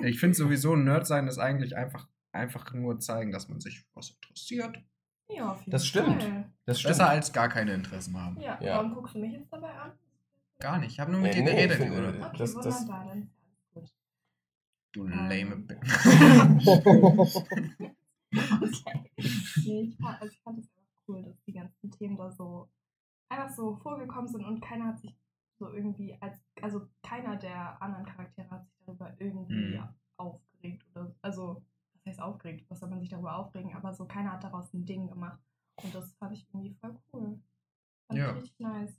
Ich finde sowieso, Nerd sein ist eigentlich einfach, einfach nur zeigen, dass man sich was interessiert. Ja, auf jeden Das stimmt. Fall. Das stimmt. Besser als gar keine Interessen haben. Ja, Ja. warum guckst du mich jetzt dabei an? Gar nicht. Ich habe nur mit Nee, dir nee, geredet, finde, Jule. Okay, Das- das- wunderbar, dann ist alles gut. Du Ähm. lame Bitch. [LAUGHS] Okay. Nee, ich fand, also ich fand es einfach cool, dass die ganzen Themen da so einfach so vorgekommen sind und keiner hat sich so irgendwie als, also keiner der anderen Charaktere hat sich darüber irgendwie Mhm. aufgeregt oder, also, was heißt aufgeregt? Was soll man sich darüber aufregen? Aber so keiner hat daraus ein Ding gemacht. Und das fand ich irgendwie voll cool. Fand Ja. ich richtig nice.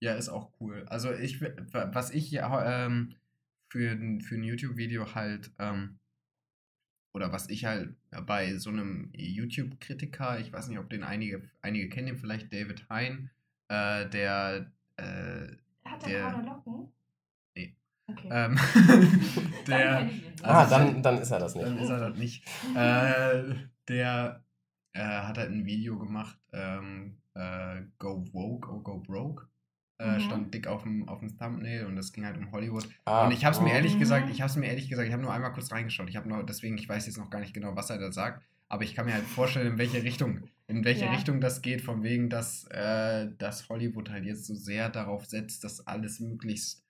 Ja, ist auch cool. Also ich, was ich ähm, für, ein- für ein YouTube-Video halt, ähm, oder was ich halt bei so einem YouTube-Kritiker, ich weiß nicht, ob den einige, einige kennen, den vielleicht David Hein, äh, der, äh, Hat er Der- braune Locken? Nee. Okay. ähm, [LAUGHS] [LAUGHS] Dann der, nicht. ah, also- dann, dann ist er das dann nicht. ist er das nicht. [LAUGHS] Äh, der äh, hat halt ein Video gemacht, ähm, äh, Go Woke or Go Broke. Äh, Mhm. Stand dick auf dem, auf dem Thumbnail und es ging halt um Hollywood. Ah, und ich habe es mir oh. ehrlich Mhm. gesagt, ich habe es mir ehrlich gesagt, ich habe nur einmal kurz reingeschaut. Ich habe nur, deswegen, ich weiß jetzt noch gar nicht genau, was er da sagt. Aber ich kann mir halt vorstellen, in welche Richtung, in welche Ja. Richtung das geht, von wegen, dass, äh, dass Hollywood halt jetzt so sehr darauf setzt, dass alles möglichst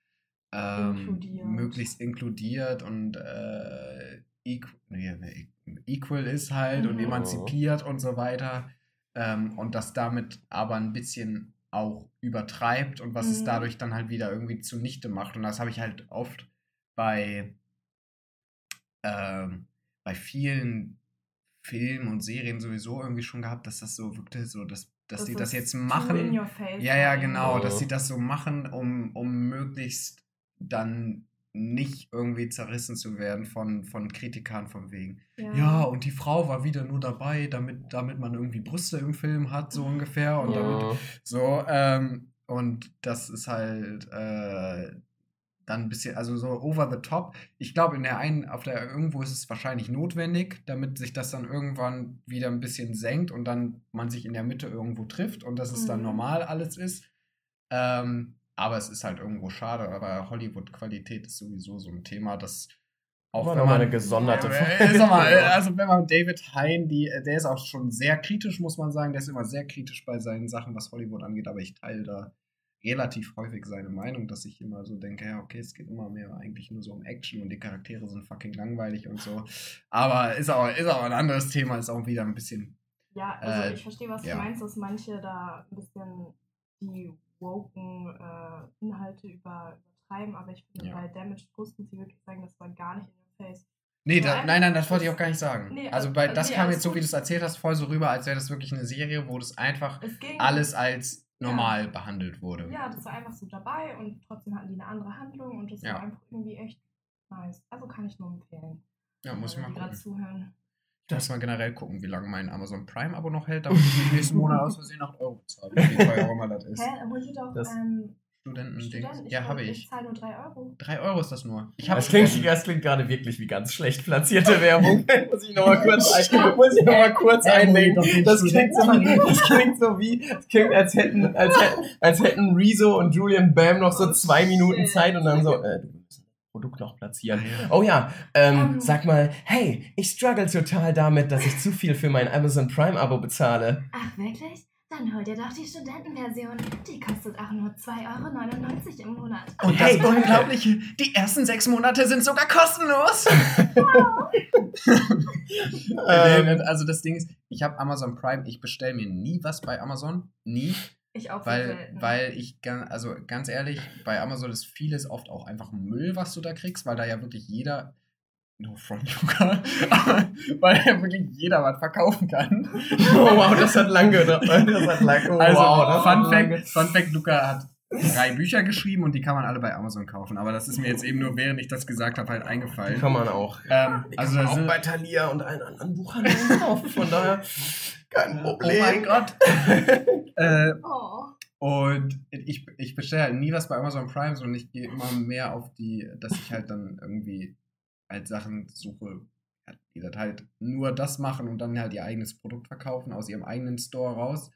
ähm, Inkludiert. möglichst inkludiert und äh, equ nee, nee, equal ist halt und Mhm. emanzipiert und so weiter. Ähm, und das damit aber ein bisschen auch übertreibt und was es Mhm. dadurch dann halt wieder irgendwie zunichte macht. Und das habe ich halt oft bei, ähm, bei vielen Filmen und Serien sowieso irgendwie schon gehabt, dass das so wirkte, so dass, dass Das die das jetzt too in machen. your face Ja, ja, war genau, irgendwie. dass sie das so machen, um, um möglichst dann nicht irgendwie zerrissen zu werden von, von Kritikern von wegen. Ja, und die Frau war wieder nur dabei, damit, damit man irgendwie Brüste im Film hat, so ungefähr. Und Ja. damit Mhm. so, ähm, und das ist halt äh, dann ein bisschen, also so over the top. Ich glaube, in der einen, auf der irgendwo ist es wahrscheinlich notwendig, damit sich das dann irgendwann wieder ein bisschen senkt und dann man sich in der Mitte irgendwo trifft und dass es dann Mhm. normal alles ist. Ähm, aber es ist halt irgendwo schade, aber Hollywood-Qualität ist sowieso so ein Thema, das auch Aber wenn man eine gesonderte äh, sag mal, also wenn man David Hein, die, der ist auch schon sehr kritisch, muss man sagen. Der ist immer sehr kritisch bei seinen Sachen, was Hollywood angeht, aber ich teile da relativ häufig seine Meinung, dass ich immer so denke, ja, okay, es geht immer mehr eigentlich nur so um Action und die Charaktere sind fucking langweilig und so. Aber ist auch, ist auch ein anderes Thema, ist auch wieder ein bisschen. Ja, also Äh, ich verstehe, was ja. du meinst, dass manche da ein bisschen die woken äh, Inhalte über, übertreiben, aber ich finde, Ja. bei Damaged Goods muss ich wirklich sagen, das war gar nicht in your face. Nee, da, nein, nein, das wollte ich auch gar nicht sagen. Nee, also also- bei, das nee, kam jetzt so, wie du es erzählt hast, voll so rüber, als wäre das wirklich eine Serie, wo das einfach alles als normal behandelt wurde. Ja, das war einfach so dabei und trotzdem hatten die eine andere Handlung und das Ja. war einfach irgendwie echt nice. Also kann ich nur empfehlen. Ja, muss ich Alle, mal gucken. zuhören. Ich muss mal generell gucken, wie lange mein Amazon Prime-Abo noch hält, damit ich nicht nächsten Monat aus Versehen 8 Euro bezahle. Wie teuer auch immer das ist. Hä, hol dir doch Das- ähm. Studenten. Ja, habe Ich ich. zahle nur 3 Euro. 3 Euro ist das nur. Ich Das klingt, das klingt gerade wirklich wie ganz schlecht platzierte Werbung. [LAUGHS] muss ich nochmal kurz, ein, muss ich noch mal kurz einlegen. Das klingt, so wie, das klingt so wie, das klingt, als hätten, als hätten, als hätten Rezo und Julian Bam noch so Oh, zwei Minuten shit. Zeit und dann so, äh, du Produkt noch platzieren. Ja. Oh ja, ähm, Ähm. sag mal, hey, ich struggle total damit, dass ich zu viel für mein Amazon Prime Abo bezahle. Ach, wirklich? Dann hol dir doch die Studentenversion. Die kostet auch nur 2,99 Euro im Monat. Und Hey, das Unglaubliche, die ersten sechs Monate sind sogar kostenlos. [LAUGHS] Ähm, also das Ding ist, ich habe Amazon Prime, ich bestelle mir nie was bei Amazon. Nie. Ich auch Weil, selten. weil ich, also ganz ehrlich, bei Amazon ist vieles oft auch einfach Müll, was du da kriegst, weil da ja wirklich jeder, no front [LAUGHS] Luca, [LAUGHS] aber weil ja wirklich jeder was verkaufen kann. [LAUGHS] Oh, wow, das hat lang gedauert. Das hat lang, oh, Also, wow, das Fun, Fact, Fun Fact, Luca hat drei Bücher geschrieben und die kann man alle bei Amazon kaufen. Aber das ist mir jetzt eben nur, während ich das gesagt habe, halt Die eingefallen. kann man auch. Ähm, Also also da auch sind, bei Thalia und allen anderen Buchhandlungen kaufen. Von daher kein oh Problem. mein Gott. Äh, oh. Und ich, ich bestelle halt nie was bei Amazon Prime, sondern ich gehe immer mehr auf die, dass ich halt dann irgendwie halt Sachen suche, die das halt nur das machen und dann halt ihr eigenes Produkt verkaufen aus ihrem eigenen Store raus.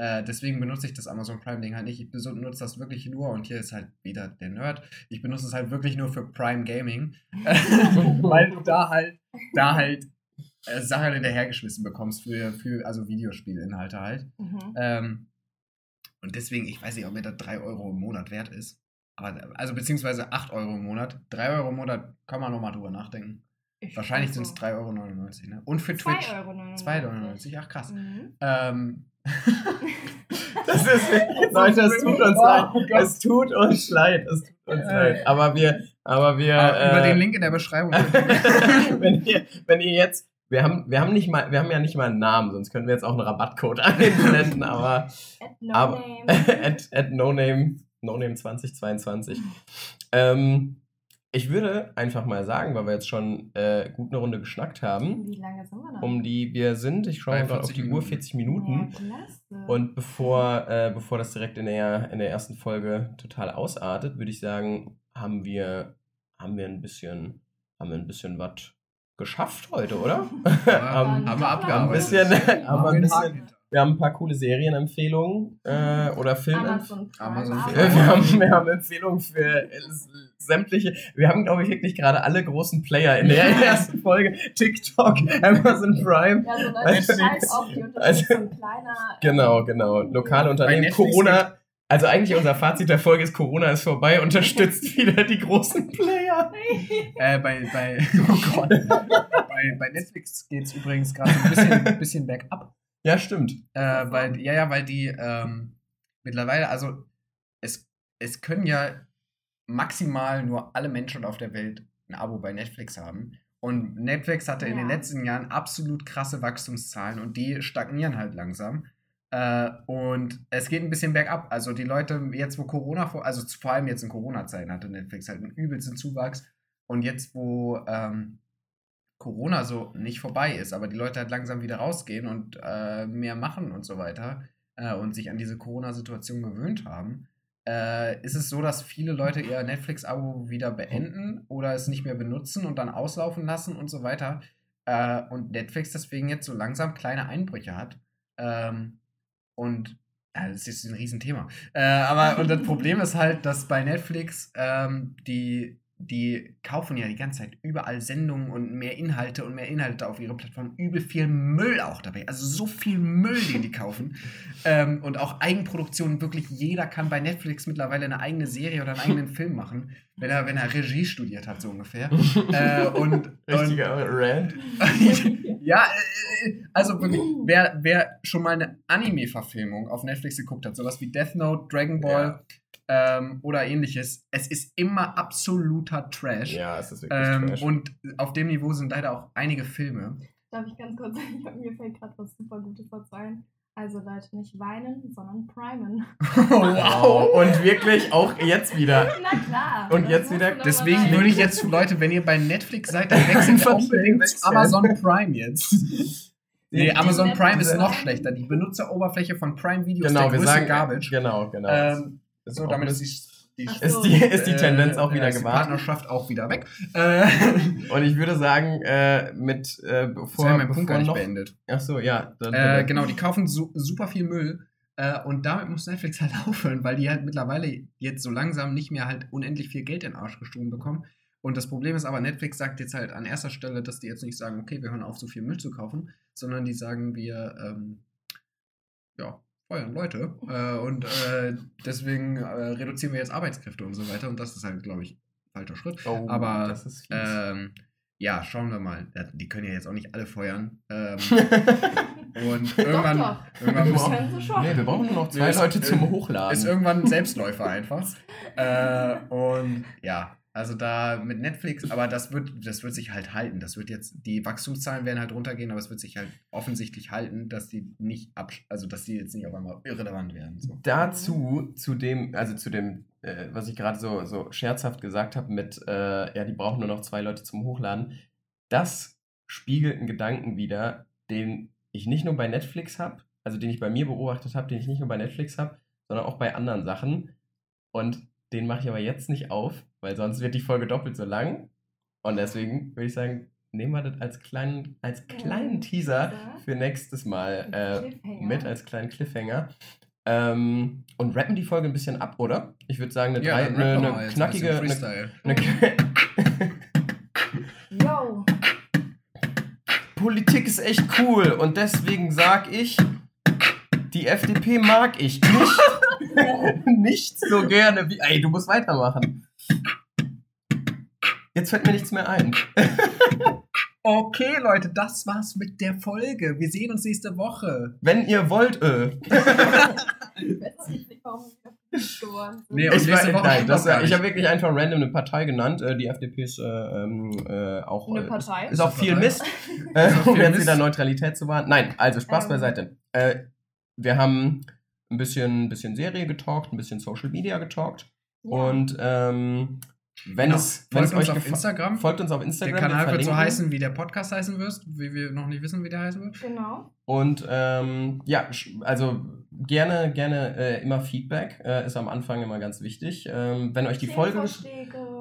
Äh, deswegen benutze ich das Amazon Prime-Ding halt nicht. Ich benutze das wirklich nur und hier ist halt wieder der Nerd. Ich benutze es halt wirklich nur für Prime Gaming, [LAUGHS] weil du da halt, da halt äh, Sachen hinterhergeschmissen bekommst für, für also Videospielinhalte halt. Mhm. Ähm, und deswegen, ich weiß nicht, ob mir das 3 Euro im Monat wert ist. Aber, also beziehungsweise 8 Euro im Monat. 3 Euro im Monat kann man nochmal drüber nachdenken. Ich Wahrscheinlich sind es so 3,99 Euro. Ne? Und für 2,99 Twitch Euro. 2,99 Ach krass. Mhm. Ähm, [LAUGHS] Das ist [LAUGHS] Leute, es tut uns Oh leid. Es tut uns leid. Es tut uns leid. Aber wir, aber wir. aber über äh, den Link in der Beschreibung. [LAUGHS] wenn, ihr, wenn ihr jetzt. Wir haben, wir, haben nicht mal, wir haben ja nicht mal einen Namen, sonst können wir jetzt auch einen Rabattcode [LAUGHS] einblenden, aber At no Aber- name. [LAUGHS] at, at noname, noname 2022. Ähm, ich würde einfach mal sagen, weil wir jetzt schon äh, gut eine Runde geschnackt haben, Wie lange sind wir da? um die wir sind, ich schaue mal gerade auf 40 die Uhr, Minuten. 40 Minuten. Ja. Und bevor, äh, bevor das direkt in der, in der ersten Folge total ausartet, würde ich sagen, haben wir, haben wir ein bisschen, haben wir ein bisschen was geschafft heute, oder? [LAUGHS] haben, haben wir doch ein abgearbeitet. bisschen, aber ein bisschen, wir haben ein paar coole Serienempfehlungen äh, oder Filmempfehlungen. Amazon Prime. Amazon Aber- Wir, haben, wir haben Empfehlungen für äh, sämtliche. Wir haben, glaube ich, wirklich gerade alle großen Player in der ersten Folge. TikTok, Amazon Prime. Ja, so Leute, Also- auf die Unterstützung kleiner. Genau, genau. Lokale Unternehmen. Corona. Also eigentlich unser Fazit der Folge ist, Corona ist vorbei, unterstützt [LAUGHS] wieder die großen Player. Äh, bei, bei, [LAUGHS] oh Gott. bei, bei Netflix geht es übrigens gerade ein bisschen, [LAUGHS] bisschen bergab. Ja, stimmt. Äh, weil, ja, ja, weil die ähm, mittlerweile, also es, es können ja maximal nur alle Menschen auf der Welt ein Abo bei Netflix haben. Und Netflix hatte in den Ja. letzten Jahren absolut krasse Wachstumszahlen und die stagnieren halt langsam. Äh, und es geht ein bisschen bergab. Also die Leute, jetzt wo Corona, vor, also vor allem jetzt in Corona-Zeiten hatte Netflix halt einen übelsten Zuwachs. Und jetzt, wo ähm, Corona so nicht vorbei ist, aber die Leute halt langsam wieder rausgehen und äh, mehr machen und so weiter äh, und sich an diese Corona-Situation gewöhnt haben, äh, ist es so, dass viele Leute ihr Netflix-Abo wieder beenden oder es nicht mehr benutzen und dann auslaufen lassen und so weiter. Äh, und Netflix deswegen jetzt so langsam kleine Einbrüche hat. Ähm, und ja, das ist ein Riesenthema. Äh, aber [LAUGHS] und das Problem ist halt, dass bei Netflix ähm, die, die kaufen ja die ganze Zeit überall Sendungen und mehr Inhalte und mehr Inhalte auf ihre Plattform. Übel viel Müll auch dabei. Also so viel Müll, den die kaufen. [LAUGHS] ähm, und auch Eigenproduktionen. Wirklich jeder kann bei Netflix mittlerweile eine eigene Serie oder einen eigenen [LAUGHS] Film machen, wenn er, wenn er Regie studiert hat, so ungefähr. äh, und, und Richtiger Rant. Ja, äh, also wirklich, wer, wer schon mal eine Anime-Verfilmung auf Netflix geguckt hat, sowas wie Death Note, Dragon Ball ähm, oder ähnliches, es ist immer absoluter Trash. Ja, es ist wirklich ähm, trash. und auf dem Niveau sind leider auch einige Filme. Darf ich ganz kurz [LAUGHS] sagen, mir fällt gerade was super Gutes dazu ein. Also Leute, nicht weinen, sondern primen. [LAUGHS] Wow. Und wirklich auch jetzt wieder. [LAUGHS] Na klar. Und jetzt wieder- Deswegen würde ich jetzt, Leute, wenn ihr bei Netflix seid, dann wechselt [LAUGHS] unbedingt. Amazon Prime jetzt. Nee, Die- Amazon Prime ist noch schlechter. Die Benutzeroberfläche von Prime Video ist Genau, der wir größte sagen. Garbage. Genau, genau. Ähm, Ist so, damit ist die, Ach ist so. die, ist die Tendenz auch äh, wieder ist die gewahrt. Partnerschaft auch wieder weg. Äh, [LAUGHS] Und ich würde sagen, äh, mit äh, bevor, Sorry, mein Punkt bevor gar nicht noch. beendet. Ach so, ja. Dann, Äh, dann- genau, die kaufen su super viel Müll. Äh, und damit muss Netflix halt [LAUGHS] aufhören, weil die halt mittlerweile jetzt so langsam nicht mehr halt unendlich viel Geld in den Arsch gestohlen bekommen. Und das Problem ist aber, Netflix sagt jetzt halt an erster Stelle, dass die jetzt nicht sagen, okay, wir hören auf, so viel Müll zu kaufen, sondern die sagen, wir, ähm, ja, feuern Leute. Äh, und äh, deswegen äh, reduzieren wir jetzt Arbeitskräfte und so weiter. Und das ist halt, glaube ich, falscher Schritt. oh, aber, das ist fies. Ähm, ja, schauen wir mal. Ja, Die können ja jetzt auch nicht alle feuern. Ähm, [LAUGHS] und Doch, irgendwann, doch. irgendwann können sie schon. nee, wir brauchen nur noch zwei Ist- Leute zum Hochladen. ist irgendwann ein Selbstläufer einfach. Äh, und ja, also da mit Netflix, aber das wird, das wird sich halt halten. Das wird jetzt, die Wachstumszahlen werden halt runtergehen, aber es wird sich halt offensichtlich halten, dass die nicht ab, also dass die jetzt nicht auf einmal irrelevant werden. So. Dazu, zu dem, also zu dem, äh, was ich gerade so, so scherzhaft gesagt habe, mit, äh, ja, die brauchen nur noch zwei Leute zum Hochladen, das spiegelt einen Gedanken wider, den ich nicht nur bei Netflix habe, also den ich bei mir beobachtet habe, den ich nicht nur bei Netflix habe, sondern auch bei anderen Sachen. Und den mache ich aber jetzt nicht auf, weil sonst wird die Folge doppelt so lang. Und deswegen würde ich sagen, nehmen wir das als kleinen, als kleinen Teaser für nächstes Mal äh, mit als kleinen Cliffhanger. Ähm, und rappen die Folge ein bisschen ab, oder? Ich würde sagen, eine, drei, dann eine, eine jetzt ein knackige. Eine, Freestyle. eine, Yo. Politik ist echt cool und deswegen sag ich, die FDP mag ich nicht, [LAUGHS] [LAUGHS] nicht so gerne wie. Ey, du musst weitermachen. Jetzt fällt mir nichts mehr ein. [LAUGHS] Okay, Leute, das war's mit der Folge. Wir sehen uns nächste Woche. Wenn ihr wollt, äh. [LAUGHS] [LAUGHS] Ich weiß nicht, warum. Nee, Ich, war, nein, das, ich habe wirklich einfach random eine Partei genannt. Äh, die FDP ist äh, ähm, äh, auch. Eine äh, Partei. Ist auch viel? Mist, um jetzt wieder Neutralität zu wahren. Nein, also Spaß Ähm. beiseite. Äh, wir haben ein bisschen, ein bisschen Serie getalkt, ein bisschen Social Media getalkt. Ja. Und ähm, wenn Genau. es, wenn es Folgt uns euch auf Instagram. folgt uns auf der Instagram. Kanal wir wird so heißen, wie der Podcast heißen wird, wie wir noch nicht wissen, wie der heißen wird. Genau. Und ähm, ja, also gerne, gerne äh, immer Feedback. Äh, ist am Anfang immer ganz wichtig. Ähm, wenn euch die Folge.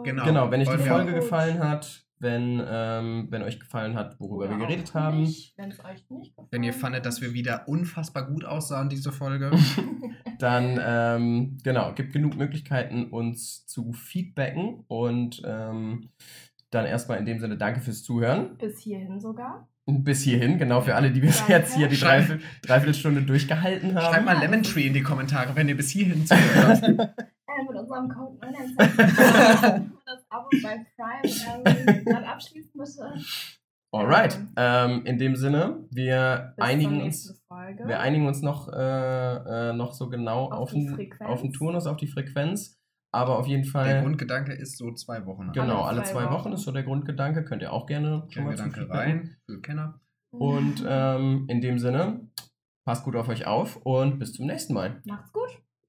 Genau. Genau, wenn euch die Folge gefallen hat, wenn, ähm, wenn euch gefallen hat, worüber Oder wir geredet haben, Wenn es euch nicht gefallen Wenn ihr fandet, dass wir wieder unfassbar gut aussahen, diese Folge. [LAUGHS] dann ähm, genau, gibt genug Möglichkeiten, uns zu feedbacken. Und ähm, dann erstmal in dem Sinne danke fürs Zuhören. Bis hierhin sogar. Bis hierhin, genau für alle, die bis Danke. jetzt hier die Dreiviertel, Dreiviertelstunde durchgehalten haben. Schreibt mal Lemon Tree in die Kommentare, wenn ihr bis hierhin zugehört habt. [LAUGHS] Äh, mit unserem Code 916 [LAUGHS] das Abo bei Prime [LAUGHS] ähm, dann abschließen bitte. Alright, ähm, in dem Sinne, wir Bis einigen uns. Folge. Wir einigen uns noch, äh, äh, noch so genau Auf auf, den, Frequenz. auf den Turnus, auf die Frequenz. Aber auf jeden Der Fall, Grundgedanke ist so zwei Wochen. genau, Alle alle zwei zwei Wochen. Wochen ist so der Grundgedanke. Könnt ihr auch gerne schon Der mal zum Gedanke rein für Kenner. Und ähm, in dem Sinne, passt gut auf euch auf und bis zum nächsten Mal. Macht's gut.